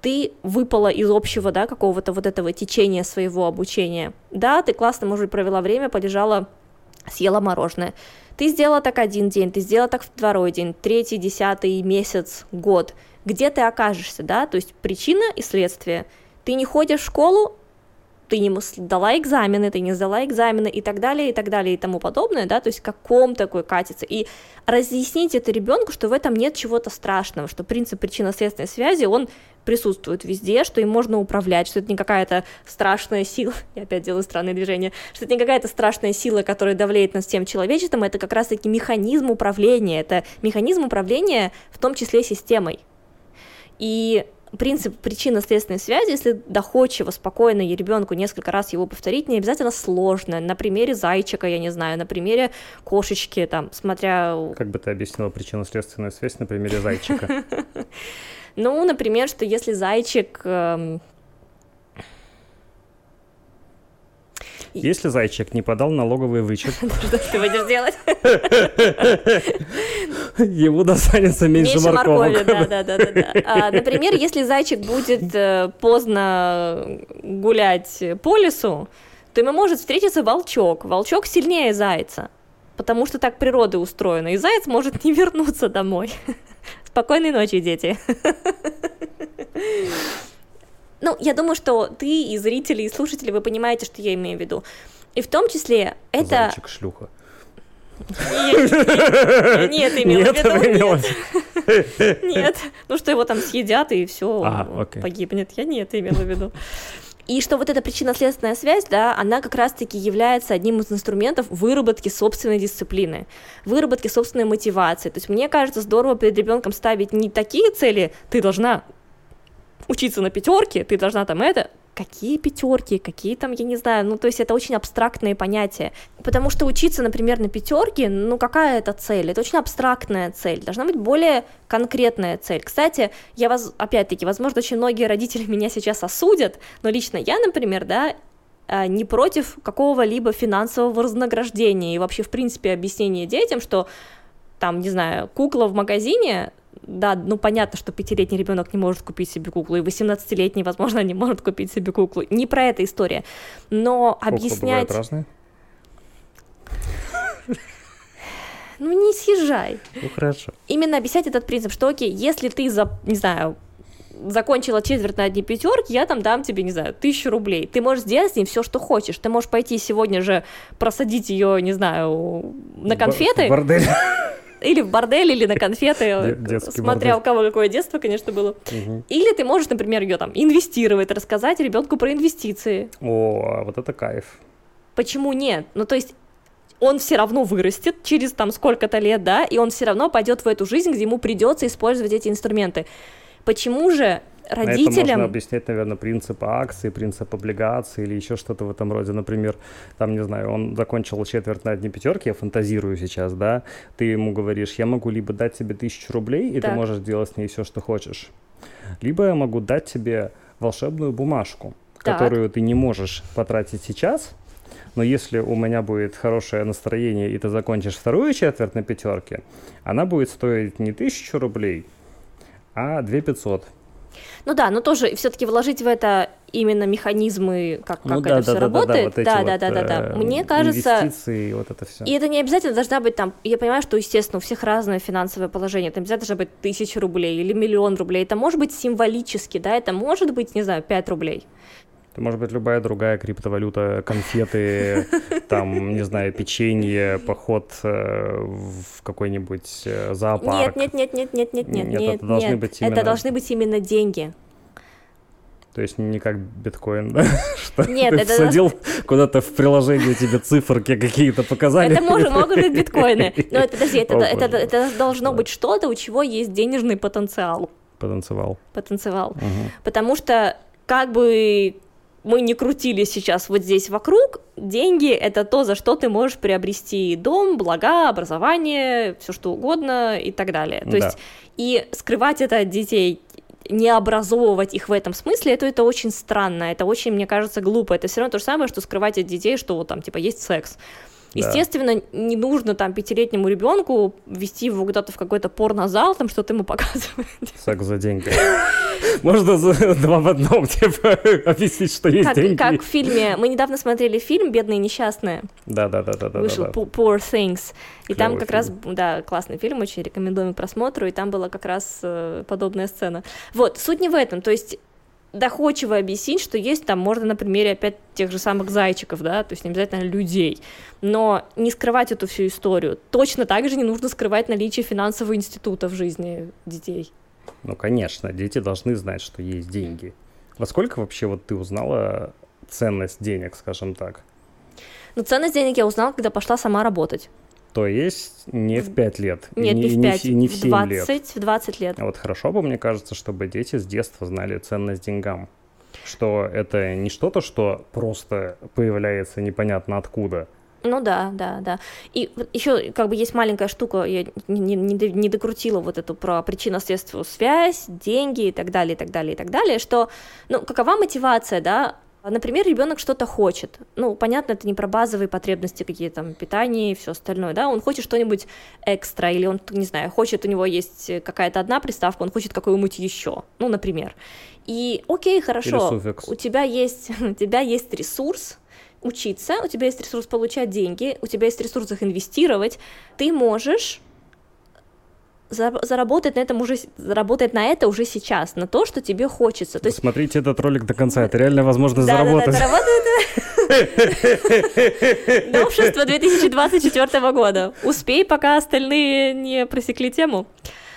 ты выпала из общего, да, какого-то вот этого течения своего обучения. Да, ты классно, может быть, провела время, полежала, съела мороженое. Ты сделала так один день, ты сделала так второй день, третий, десятый месяц, год. Где ты окажешься, да? То есть причина и следствие. Ты не ходишь в школу, ты не сдала экзамены, ты не сдала экзамены и так далее, и так далее, и тому подобное, да, то есть каком такой катится. И разъяснить это ребенку, что в этом нет чего-то страшного, что принцип причинно-следственной связи, он присутствует везде, что им можно управлять, что это не какая-то страшная сила, я опять делаю странные движения, что это не какая-то страшная сила, которая давлеет над всем человечеством, это как раз-таки механизм управления, это механизм управления в том числе системой. И принцип причинно-следственной связи, если доходчиво, спокойно и ребенку несколько раз его повторить, не обязательно сложно. На примере зайчика, я не знаю, на примере кошечки, там, смотря... Как бы ты объяснила причинно-следственную связь на примере зайчика? Ну, например, что если зайчик эм, Если зайчик не подал налоговый вычет... Что ты будешь делать? Ему достанется меньше морковок. да, да, да, да. А, например, если зайчик будет э, поздно гулять по лесу, то ему может встретиться волчок. Волчок сильнее зайца, потому что так природа устроена, и заяц может не вернуться домой. Спокойной ночи, дети. Ну, я думаю, что ты и зрители, и слушатели, вы понимаете, что я имею в виду. И в том числе это... Зайчик шлюха. Нет, имела в виду. Нет. Ну, что его там съедят, и все погибнет. Я нет имела в виду. И что вот эта причинно-следственная связь, да, она как раз-таки является одним из инструментов выработки собственной дисциплины, выработки собственной мотивации. То есть мне кажется здорово перед ребенком ставить не такие цели, ты должна учиться на пятерке, ты должна там это, какие пятерки, какие там, я не знаю, ну, то есть это очень абстрактные понятия, потому что учиться, например, на пятерке, ну, какая это цель? Это очень абстрактная цель, должна быть более конкретная цель. Кстати, я вас, опять-таки, возможно, очень многие родители меня сейчас осудят, но лично я, например, да, э, не против какого-либо финансового вознаграждения и вообще, в принципе, объяснения детям, что там, не знаю, кукла в магазине да, ну понятно, что пятилетний ребенок не может купить себе куклу, и 18-летний, возможно, не может купить себе куклу. Не про это история. Но Куклы объяснять... разные? Ну не съезжай. Ну хорошо. Именно объяснять этот принцип, что окей, если ты за, не знаю, закончила четверть на одни пятерки, я там дам тебе, не знаю, тысячу рублей. Ты можешь сделать с ней все, что хочешь. Ты можешь пойти сегодня же просадить ее, не знаю, на конфеты. Бордель или в бордель, или на конфеты, смотря у кого какое детство, конечно, было. Или ты можешь, например, ее там инвестировать, рассказать ребенку про инвестиции. О, вот это кайф. Почему нет? Ну, то есть он все равно вырастет через там сколько-то лет, да, и он все равно пойдет в эту жизнь, где ему придется использовать эти инструменты. Почему же родителям... Это можно объяснять, наверное, принцип акций, принцип облигаций или еще что-то в этом роде. Например, там, не знаю, он закончил четверть на одни пятерки, я фантазирую сейчас, да, ты ему говоришь, я могу либо дать тебе тысячу рублей, и так. ты можешь делать с ней все, что хочешь, либо я могу дать тебе волшебную бумажку, так. которую ты не можешь потратить сейчас, но если у меня будет хорошее настроение, и ты закончишь вторую четверть на пятерке, она будет стоить не тысячу рублей, а две пятьсот. Ну да, но тоже все-таки вложить в это именно механизмы, как, ну, как да, это да, все да, работает. Да, да, да, да, да. Мне кажется. Инвестиции, вот это все. И это не обязательно должна быть там. Я понимаю, что, естественно, у всех разное финансовое положение. Это обязательно должна быть тысяча рублей или миллион рублей. Это может быть символически, да, это может быть, не знаю, пять рублей. Это может быть любая другая криптовалюта, конфеты, там, не знаю, печенье, поход э, в какой-нибудь э, зоопарк. Нет, нет, нет, нет, нет, нет, нет, нет, это должны быть именно... Это должны быть именно деньги. То есть не как биткоин, да? Что Нет, ты это всадил куда-то в приложение тебе циферки какие-то показания. Это может, могут быть биткоины. Но подожди, это, О, это, это должно быть что-то, у чего есть денежный потенциал. Потенциал. Потенциал. Угу. Потому что как бы мы не крутили сейчас вот здесь вокруг, деньги — это то, за что ты можешь приобрести дом, блага, образование, все что угодно и так далее. То да. есть и скрывать это от детей, не образовывать их в этом смысле, это, это очень странно, это очень, мне кажется, глупо. Это все равно то же самое, что скрывать от детей, что вот там, типа, есть секс. Естественно, да. не нужно там пятилетнему ребенку вести его куда-то в какой-то порнозал, там что-то ему показывать. Секс за деньги. Можно два в одном, типа, объяснить, что есть как, деньги. Как в фильме, мы недавно смотрели фильм «Бедные несчастные». Да-да-да. Вышел. «Poor Things». И там как раз, да, классный фильм, очень рекомендуем к просмотру, и там была как раз э, подобная сцена. Вот, суть не в этом, то есть доходчиво объяснить, что есть там, можно на примере опять тех же самых зайчиков, да, то есть не обязательно людей, но не скрывать эту всю историю. Точно так же не нужно скрывать наличие финансового института в жизни детей. Ну, конечно, дети должны знать, что есть деньги. Во сколько вообще вот ты узнала ценность денег, скажем так? Ну, ценность денег я узнала, когда пошла сама работать. То есть не в 5 лет. Нет, не, не в 5, не, не в 7 20, лет. в 20 лет. Вот хорошо бы, мне кажется, чтобы дети с детства знали ценность деньгам. Что это не что-то, что просто появляется непонятно откуда. Ну да, да, да. И еще как бы есть маленькая штука, я не, не, не докрутила вот эту про причинно-следственную связь, деньги и так далее, и так далее, и так далее, что, ну, какова мотивация, да, Например, ребенок что-то хочет. Ну, понятно, это не про базовые потребности какие там, питание и все остальное, да, он хочет что-нибудь экстра, или он, не знаю, хочет, у него есть какая-то одна приставка, он хочет какую-нибудь еще, ну, например. И окей, хорошо, у тебя есть, у тебя есть ресурс, учиться, у тебя есть ресурс получать деньги, у тебя есть ресурс их инвестировать, ты можешь заработать на этом уже, заработать на это уже сейчас, на то, что тебе хочется. То есть... Смотрите этот ролик до конца, это реально возможность да, заработать. Да, да, работает. Новшество 2024 года. Успей, пока остальные не просекли тему.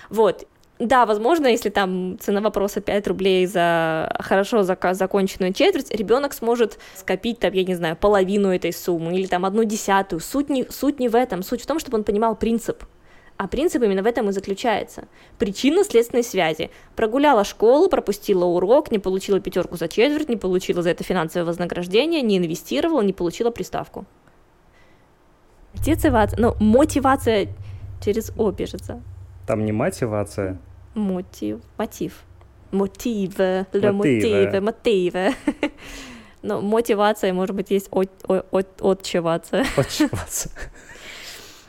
Вот. Да, возможно, если там цена вопроса 5 рублей за хорошо зак- законченную четверть, ребенок сможет скопить, там, я не знаю, половину этой суммы или там одну десятую. Суть не, суть не в этом, суть в том, чтобы он понимал принцип А принцип именно в этом и заключается. Причинно-следственной связи. Прогуляла школу, пропустила урок, не получила пятерку за четверть, не получила за это финансовое вознаграждение, не инвестировала, не получила приставку. Мотивация, ну, мотивация через О пишется. Там не мотивация. Мотив, мотив. Мотивы, мотивы, мотивы. Но мотивация, может быть, есть от, от, отчеваться. Отчеваться.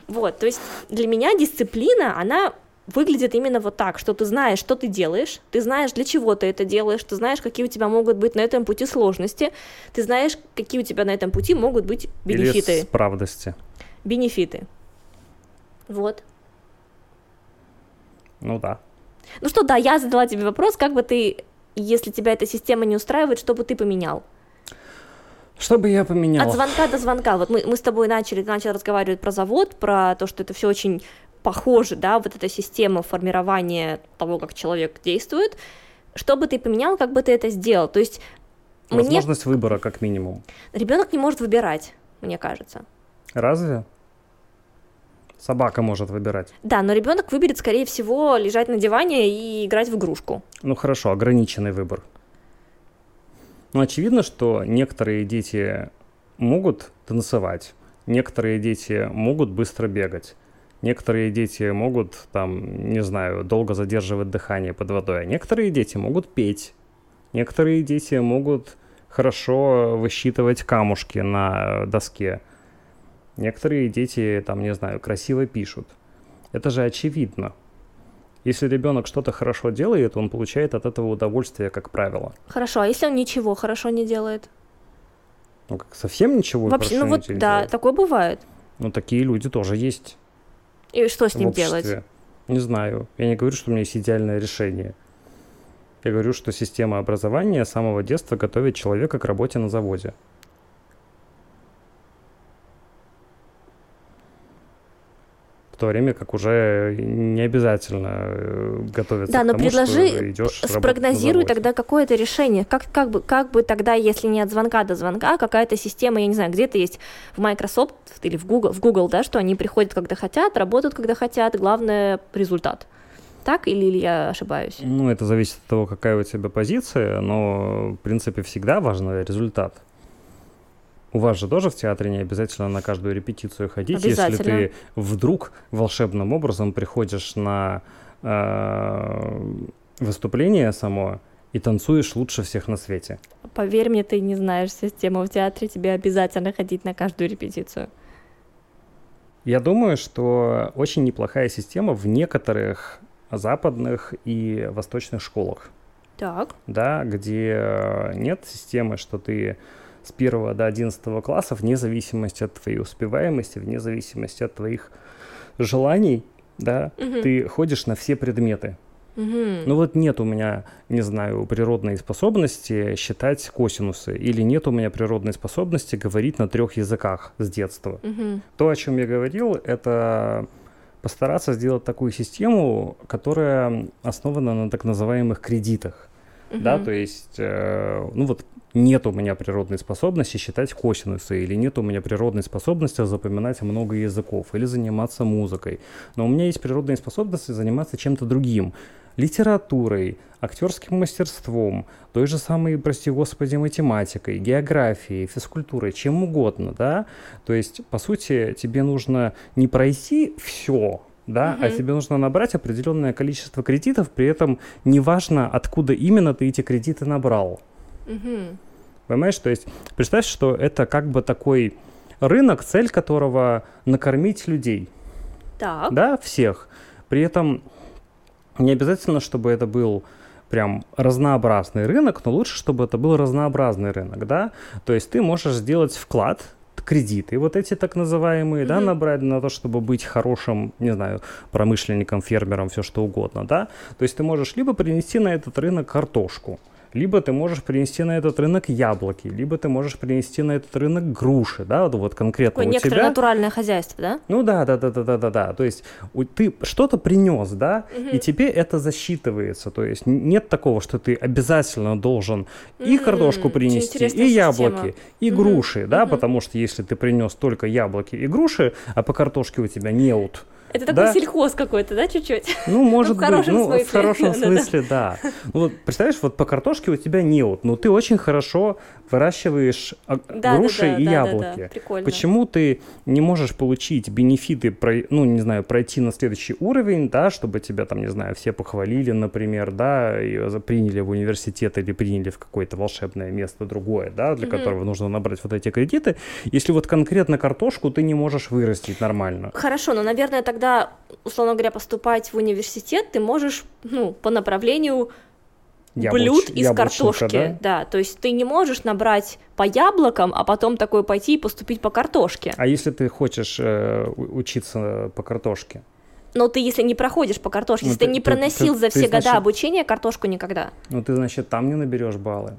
Вот, то есть для меня дисциплина, она выглядит именно вот так, что ты знаешь, что ты делаешь, ты знаешь, для чего ты это делаешь, ты знаешь, какие у тебя могут быть на этом пути сложности, ты знаешь, какие у тебя на этом пути могут быть бенефиты. Или справдости. Бенефиты. Вот. Ну да. Ну что, да, я задала тебе вопрос, как бы ты, если тебя эта система не устраивает, что бы ты поменял? Что бы я поменял? От звонка до звонка. Вот мы, мы с тобой начали, начали разговаривать про завод, про то, что это все очень похоже, да, вот эта система формирования того, как человек действует. Что бы ты поменял, как бы ты это сделал? То есть Возможность мне... выбора, как минимум. Ребенок не может выбирать, мне кажется. Разве? Собака может выбирать. Да, но ребенок выберет, скорее всего, лежать на диване и играть в игрушку. Ну хорошо, ограниченный выбор. Ну, очевидно, что некоторые дети могут танцевать, некоторые дети могут быстро бегать, некоторые дети могут, там, не знаю, долго задерживать дыхание под водой, а некоторые дети могут петь, некоторые дети могут хорошо высчитывать камушки на доске, некоторые дети, там, не знаю, красиво пишут. Это же очевидно. Если ребенок что-то хорошо делает, он получает от этого удовольствие, как правило. Хорошо, а если он ничего хорошо не делает? Ну, как совсем ничего Вообще, ну вот, да, делает. такое бывает. Ну, такие люди тоже есть. И что с ним делать? Не знаю. Я не говорю, что у меня есть идеальное решение. Я говорю, что система образования с самого детства готовит человека к работе на заводе. В то время как уже не обязательно э, готовиться да, к но тому, предложи, что идешь спрогнозируй тогда какое-то решение. Как, как, бы, как бы тогда, если не от звонка до звонка, какая-то система, я не знаю, где-то есть в Microsoft или в Google, в Google, да, что они приходят, когда хотят, работают, когда хотят, главное — результат. Так или, или я ошибаюсь? Ну, это зависит от того, какая у тебя позиция, но, в принципе, всегда важен результат. У вас же тоже в театре не обязательно на каждую репетицию ходить, если ты вдруг волшебным образом приходишь на э, выступление само и танцуешь лучше всех на свете. Поверь мне, ты не знаешь систему в театре, тебе обязательно ходить на каждую репетицию. Я думаю, что очень неплохая система в некоторых западных и восточных школах. Так. Да, где нет системы, что ты с 1 до 11 класса, вне зависимости от твоей успеваемости, вне зависимости от твоих желаний, да, угу. ты ходишь на все предметы. Угу. Ну вот нет у меня, не знаю, природной способности считать косинусы, или нет у меня природной способности говорить на трех языках с детства. Угу. То, о чем я говорил, это постараться сделать такую систему, которая основана на так называемых кредитах. Uh-huh. Да, то есть, э, ну вот нет у меня природной способности считать косинусы, или нет у меня природной способности запоминать много языков, или заниматься музыкой. Но у меня есть природные способности заниматься чем-то другим. Литературой, актерским мастерством, той же самой, прости господи, математикой, географией, физкультурой, чем угодно, да? То есть, по сути, тебе нужно не пройти все, да, угу. а тебе нужно набрать определенное количество кредитов, при этом неважно, откуда именно ты эти кредиты набрал. Угу. Понимаешь, то есть представь, что это как бы такой рынок, цель которого накормить людей. Так. Да, всех. При этом не обязательно, чтобы это был прям разнообразный рынок, но лучше, чтобы это был разнообразный рынок, да. То есть ты можешь сделать вклад, кредиты, вот эти так называемые, mm-hmm. да, набрать на то, чтобы быть хорошим, не знаю, промышленником, фермером, все что угодно, да. То есть ты можешь либо принести на этот рынок картошку, либо ты можешь принести на этот рынок яблоки, либо ты можешь принести на этот рынок груши, да, вот, конкретно Такое у некоторое тебя. натуральное хозяйство, да? Ну да, да, да, да, да, да, да. То есть у, ты что-то принес, да, угу. и тебе это засчитывается. То есть нет такого, что ты обязательно должен и картошку принести, и яблоки, и угу. груши, да, угу. потому что если ты принес только яблоки и груши, а по картошке у тебя неут, Это такой да? сельхоз какой-то, да, чуть-чуть? Ну, может ну, быть, ну, смысле. в хорошем смысле, да. Ну, вот, представляешь, вот по картошке у тебя неуд, но ты очень хорошо выращиваешь а, да, груши да, да, и да, яблоки. Да, да, прикольно. Почему ты не можешь получить бенефиты, ну, не знаю, пройти на следующий уровень, да, чтобы тебя там, не знаю, все похвалили, например, да, и приняли в университет или приняли в какое-то волшебное место другое, да, для mm-hmm. которого нужно набрать вот эти кредиты, если вот конкретно картошку ты не можешь вырастить нормально. Хорошо, но, наверное, тогда, условно говоря, поступать в университет ты можешь, ну, по направлению Яблоч... блюд из картошки. Да? да, то есть ты не можешь набрать по яблокам, а потом такой пойти и поступить по картошке. А если ты хочешь э, учиться по картошке? Но ты, если не проходишь по картошке, ну, если ты, ты не проносил ты, за все ты, года значит, обучения картошку никогда. Ну, ты, значит, там не наберешь баллы.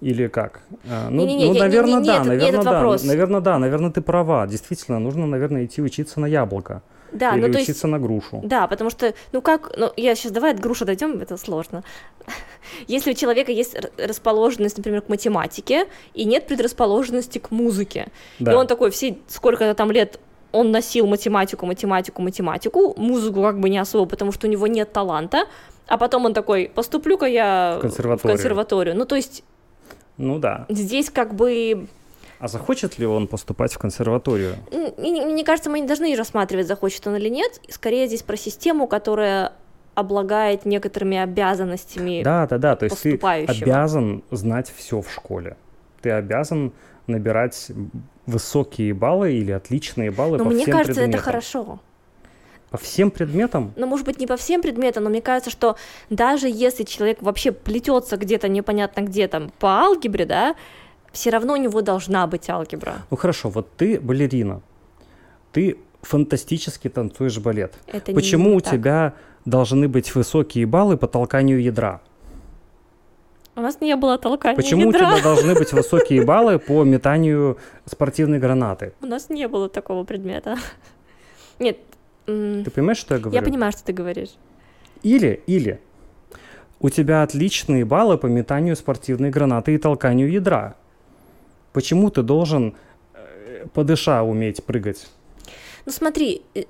Или как? А, ну, не, не, ну не, наверное, не, не, да, не, наверное, да. Вопрос. Наверное, да, наверное, ты права. Действительно, нужно, наверное, идти учиться на яблоко. Да, Или ну, учиться есть, на грушу. Да, потому что, ну как, ну я сейчас давай от груши дойдем, это сложно. Если у человека есть расположенность, например, к математике, и нет предрасположенности к музыке, да. и он такой все сколько-то там лет он носил математику, математику, математику, музыку как бы не особо, потому что у него нет таланта, а потом он такой, поступлю-ка я в консерваторию. в консерваторию. Ну, то есть... Ну да. Здесь как бы а захочет ли он поступать в консерваторию? Мне кажется, мы не должны рассматривать, захочет он или нет. Скорее здесь про систему, которая облагает некоторыми обязанностями Да, да, да. То есть ты обязан знать все в школе. Ты обязан набирать высокие баллы или отличные баллы но по мне всем кажется, предметам. это хорошо. По всем предметам? Ну, может быть, не по всем предметам, но мне кажется, что даже если человек вообще плетется где-то непонятно где там по алгебре, да, все равно у него должна быть алгебра. Ну хорошо, вот ты балерина, ты фантастически танцуешь балет. Это Почему не у так. тебя должны быть высокие баллы по толканию ядра? У нас не было толкания Почему ядра? у тебя должны быть высокие баллы по метанию спортивной гранаты? У нас не было такого предмета. Нет. Ты понимаешь, что я говорю? Я понимаю, что ты говоришь. Или, или, у тебя отличные баллы по метанию спортивной гранаты и толканию ядра. Почему ты должен э, по дыша уметь прыгать? Ну смотри, э,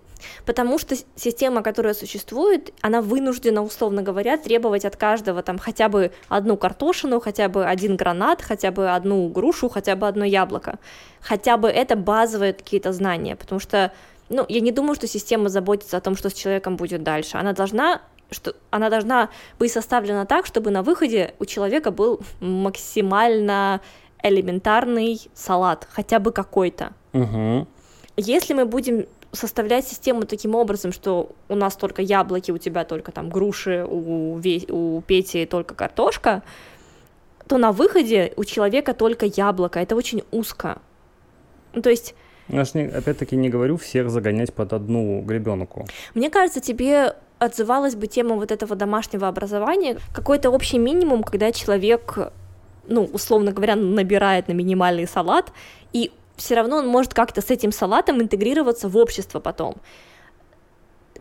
потому что система, которая существует, она вынуждена, условно говоря, требовать от каждого там хотя бы одну картошину, хотя бы один гранат, хотя бы одну грушу, хотя бы одно яблоко. Хотя бы это базовые какие-то знания, потому что, ну, я не думаю, что система заботится о том, что с человеком будет дальше. Она должна что она должна быть составлена так, чтобы на выходе у человека был максимально элементарный салат, хотя бы какой-то. Угу. Если мы будем составлять систему таким образом, что у нас только яблоки, у тебя только там груши, у, у Пети только картошка, то на выходе у человека только яблоко. Это очень узко. Ну, то есть... Я же, опять-таки, не говорю всех загонять под одну гребенку. Мне кажется, тебе отзывалась бы тема вот этого домашнего образования, какой-то общий минимум, когда человек ну, условно говоря, набирает на минимальный салат, и все равно он может как-то с этим салатом интегрироваться в общество потом.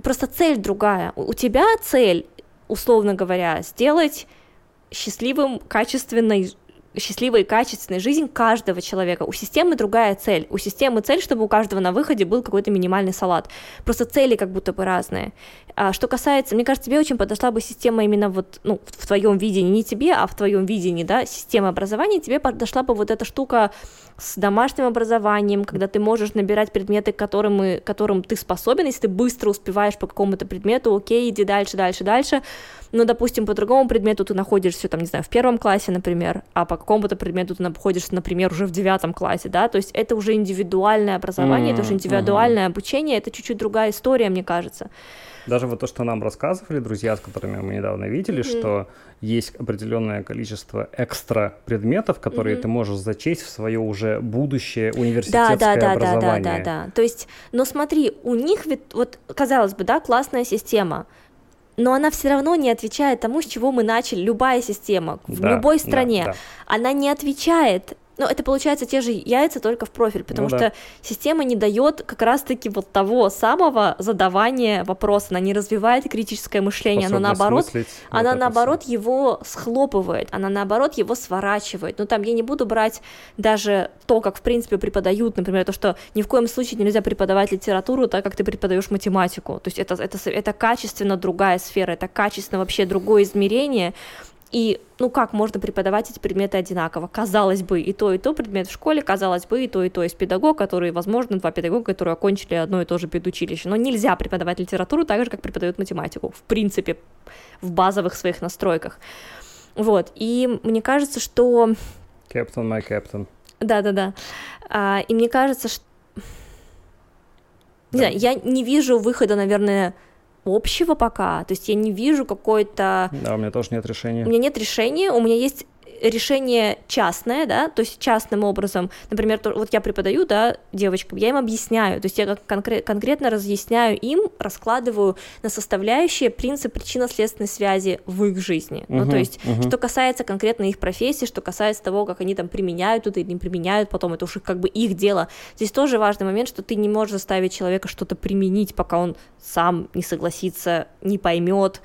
Просто цель другая. У тебя цель, условно говоря, сделать счастливым, качественной счастливой и качественной жизнь каждого человека. У системы другая цель. У системы цель, чтобы у каждого на выходе был какой-то минимальный салат. Просто цели как будто бы разные. А что касается, мне кажется, тебе очень подошла бы система именно вот, ну, в твоем видении, не тебе, а в твоем видении, да, система образования, тебе подошла бы вот эта штука с домашним образованием, когда ты можешь набирать предметы, которым, которым ты способен, если ты быстро успеваешь по какому-то предмету, окей, иди дальше, дальше, дальше, но, допустим, по другому предмету ты находишься, там, не знаю, в первом классе, например, а по какому-то предмету ты находишься, например, уже в девятом классе, да, то есть это уже индивидуальное образование, mm-hmm, это уже индивидуальное mm-hmm. обучение, это чуть-чуть другая история, мне кажется. Даже вот то, что нам рассказывали друзья, с которыми мы недавно видели, mm-hmm. что есть определенное количество экстра предметов, которые mm-hmm. ты можешь зачесть в свое уже будущее университетское да, да, да, образование. Да, да, да, да. То есть, но смотри, у них ведь, вот, казалось бы, да, классная система, но она все равно не отвечает тому, с чего мы начали. Любая система в да, любой стране, да, да. она не отвечает Ну, это получается те же яйца, только в профиль, потому Ну что да. система не дает как раз-таки вот того самого задавания вопроса, она не развивает критическое мышление, она наоборот мыслить, вот она это наоборот его схлопывает, она наоборот его сворачивает. Ну там я не буду брать даже то, как в принципе преподают, например, то, что ни в коем случае нельзя преподавать литературу так, как ты преподаешь математику. То есть это, это, это качественно другая сфера, это качественно вообще другое измерение. И, ну как можно преподавать эти предметы одинаково? Казалось бы, и то, и то предмет в школе, казалось бы, и то, и то есть педагог, который, возможно, два педагога, которые окончили одно и то же педучилище. Но нельзя преподавать литературу так же, как преподают математику, в принципе, в базовых своих настройках. Вот, и мне кажется, что... Captain, my captain. Да-да-да. А, и мне кажется, что... Не Да. знаю, я не вижу выхода, наверное, общего пока. То есть я не вижу какой-то... Да, у меня тоже нет решения. У меня нет решения, у меня есть решение частное, да, то есть частным образом, например, вот я преподаю, да, девочкам, я им объясняю, то есть я конкре- конкретно разъясняю им, раскладываю на составляющие принцип причинно-следственной связи в их жизни, ну, то есть, мгм. что касается конкретно их профессии, что касается того, как они там применяют это или не применяют, потом это уже как бы их дело. Здесь тоже важный момент, что ты не можешь заставить человека что-то применить, пока он сам не согласится, не поймет,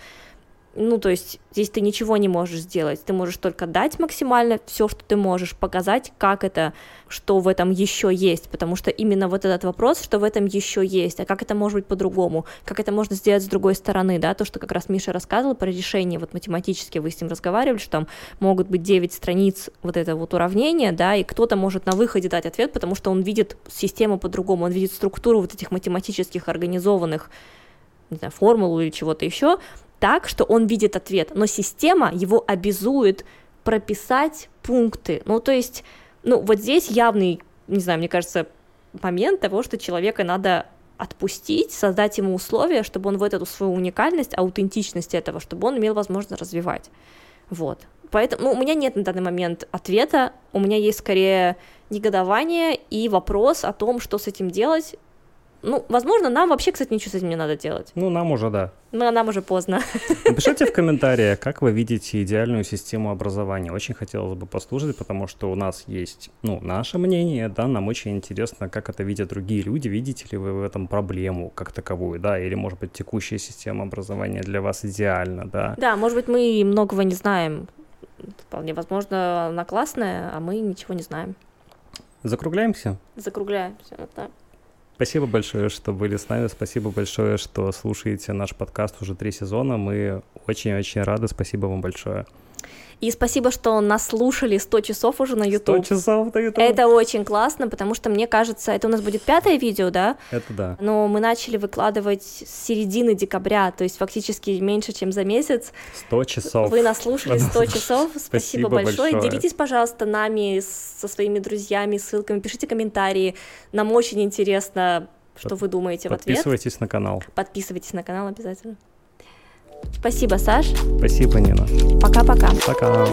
ну, то есть здесь ты ничего не можешь сделать, ты можешь только дать максимально все, что ты можешь, показать, как это, что в этом еще есть, потому что именно вот этот вопрос, что в этом еще есть, а как это может быть по-другому, как это можно сделать с другой стороны, да, то, что как раз Миша рассказывал про решение, вот математически вы с ним разговаривали, что там могут быть 9 страниц вот этого вот уравнения, да, и кто-то может на выходе дать ответ, потому что он видит систему по-другому, он видит структуру вот этих математических организованных не знаю, формулу или чего-то еще, так, что он видит ответ, но система его обязует прописать пункты. Ну, то есть, ну, вот здесь явный, не знаю, мне кажется, момент того, что человека надо отпустить, создать ему условия, чтобы он в эту свою уникальность, аутентичность этого, чтобы он имел возможность развивать. Вот. Поэтому ну, у меня нет на данный момент ответа, у меня есть скорее негодование и вопрос о том, что с этим делать. Ну, возможно, нам вообще, кстати, ничего с этим не надо делать. Ну, нам уже да. Но нам уже поздно. Напишите в комментариях, как вы видите идеальную систему образования. Очень хотелось бы послушать, потому что у нас есть, ну, наше мнение, да, нам очень интересно, как это видят другие люди. Видите ли вы в этом проблему как таковую, да, или, может быть, текущая система образования для вас идеальна, да. Да, может быть, мы многого не знаем. Вполне возможно, она классная, а мы ничего не знаем. Закругляемся? Закругляемся. Вот так. Спасибо большое, что были с нами. Спасибо большое, что слушаете наш подкаст уже три сезона. Мы очень-очень рады. Спасибо вам большое. И спасибо, что нас слушали 100 часов уже на 100 YouTube. часов на YouTube. Это очень классно, потому что мне кажется, это у нас будет пятое видео, да? Это да. Но мы начали выкладывать с середины декабря, то есть фактически меньше, чем за месяц. 100 часов. Вы нас слушали 100 часов, спасибо, Спасибо большое. большое. Делитесь, пожалуйста, нами, со своими друзьями, ссылками, пишите комментарии. Нам очень интересно, что вы думаете в ответ. Подписывайтесь на канал. Подписывайтесь на канал обязательно. Спасибо, Саш. Спасибо, Нина. Пока-пока. Пока.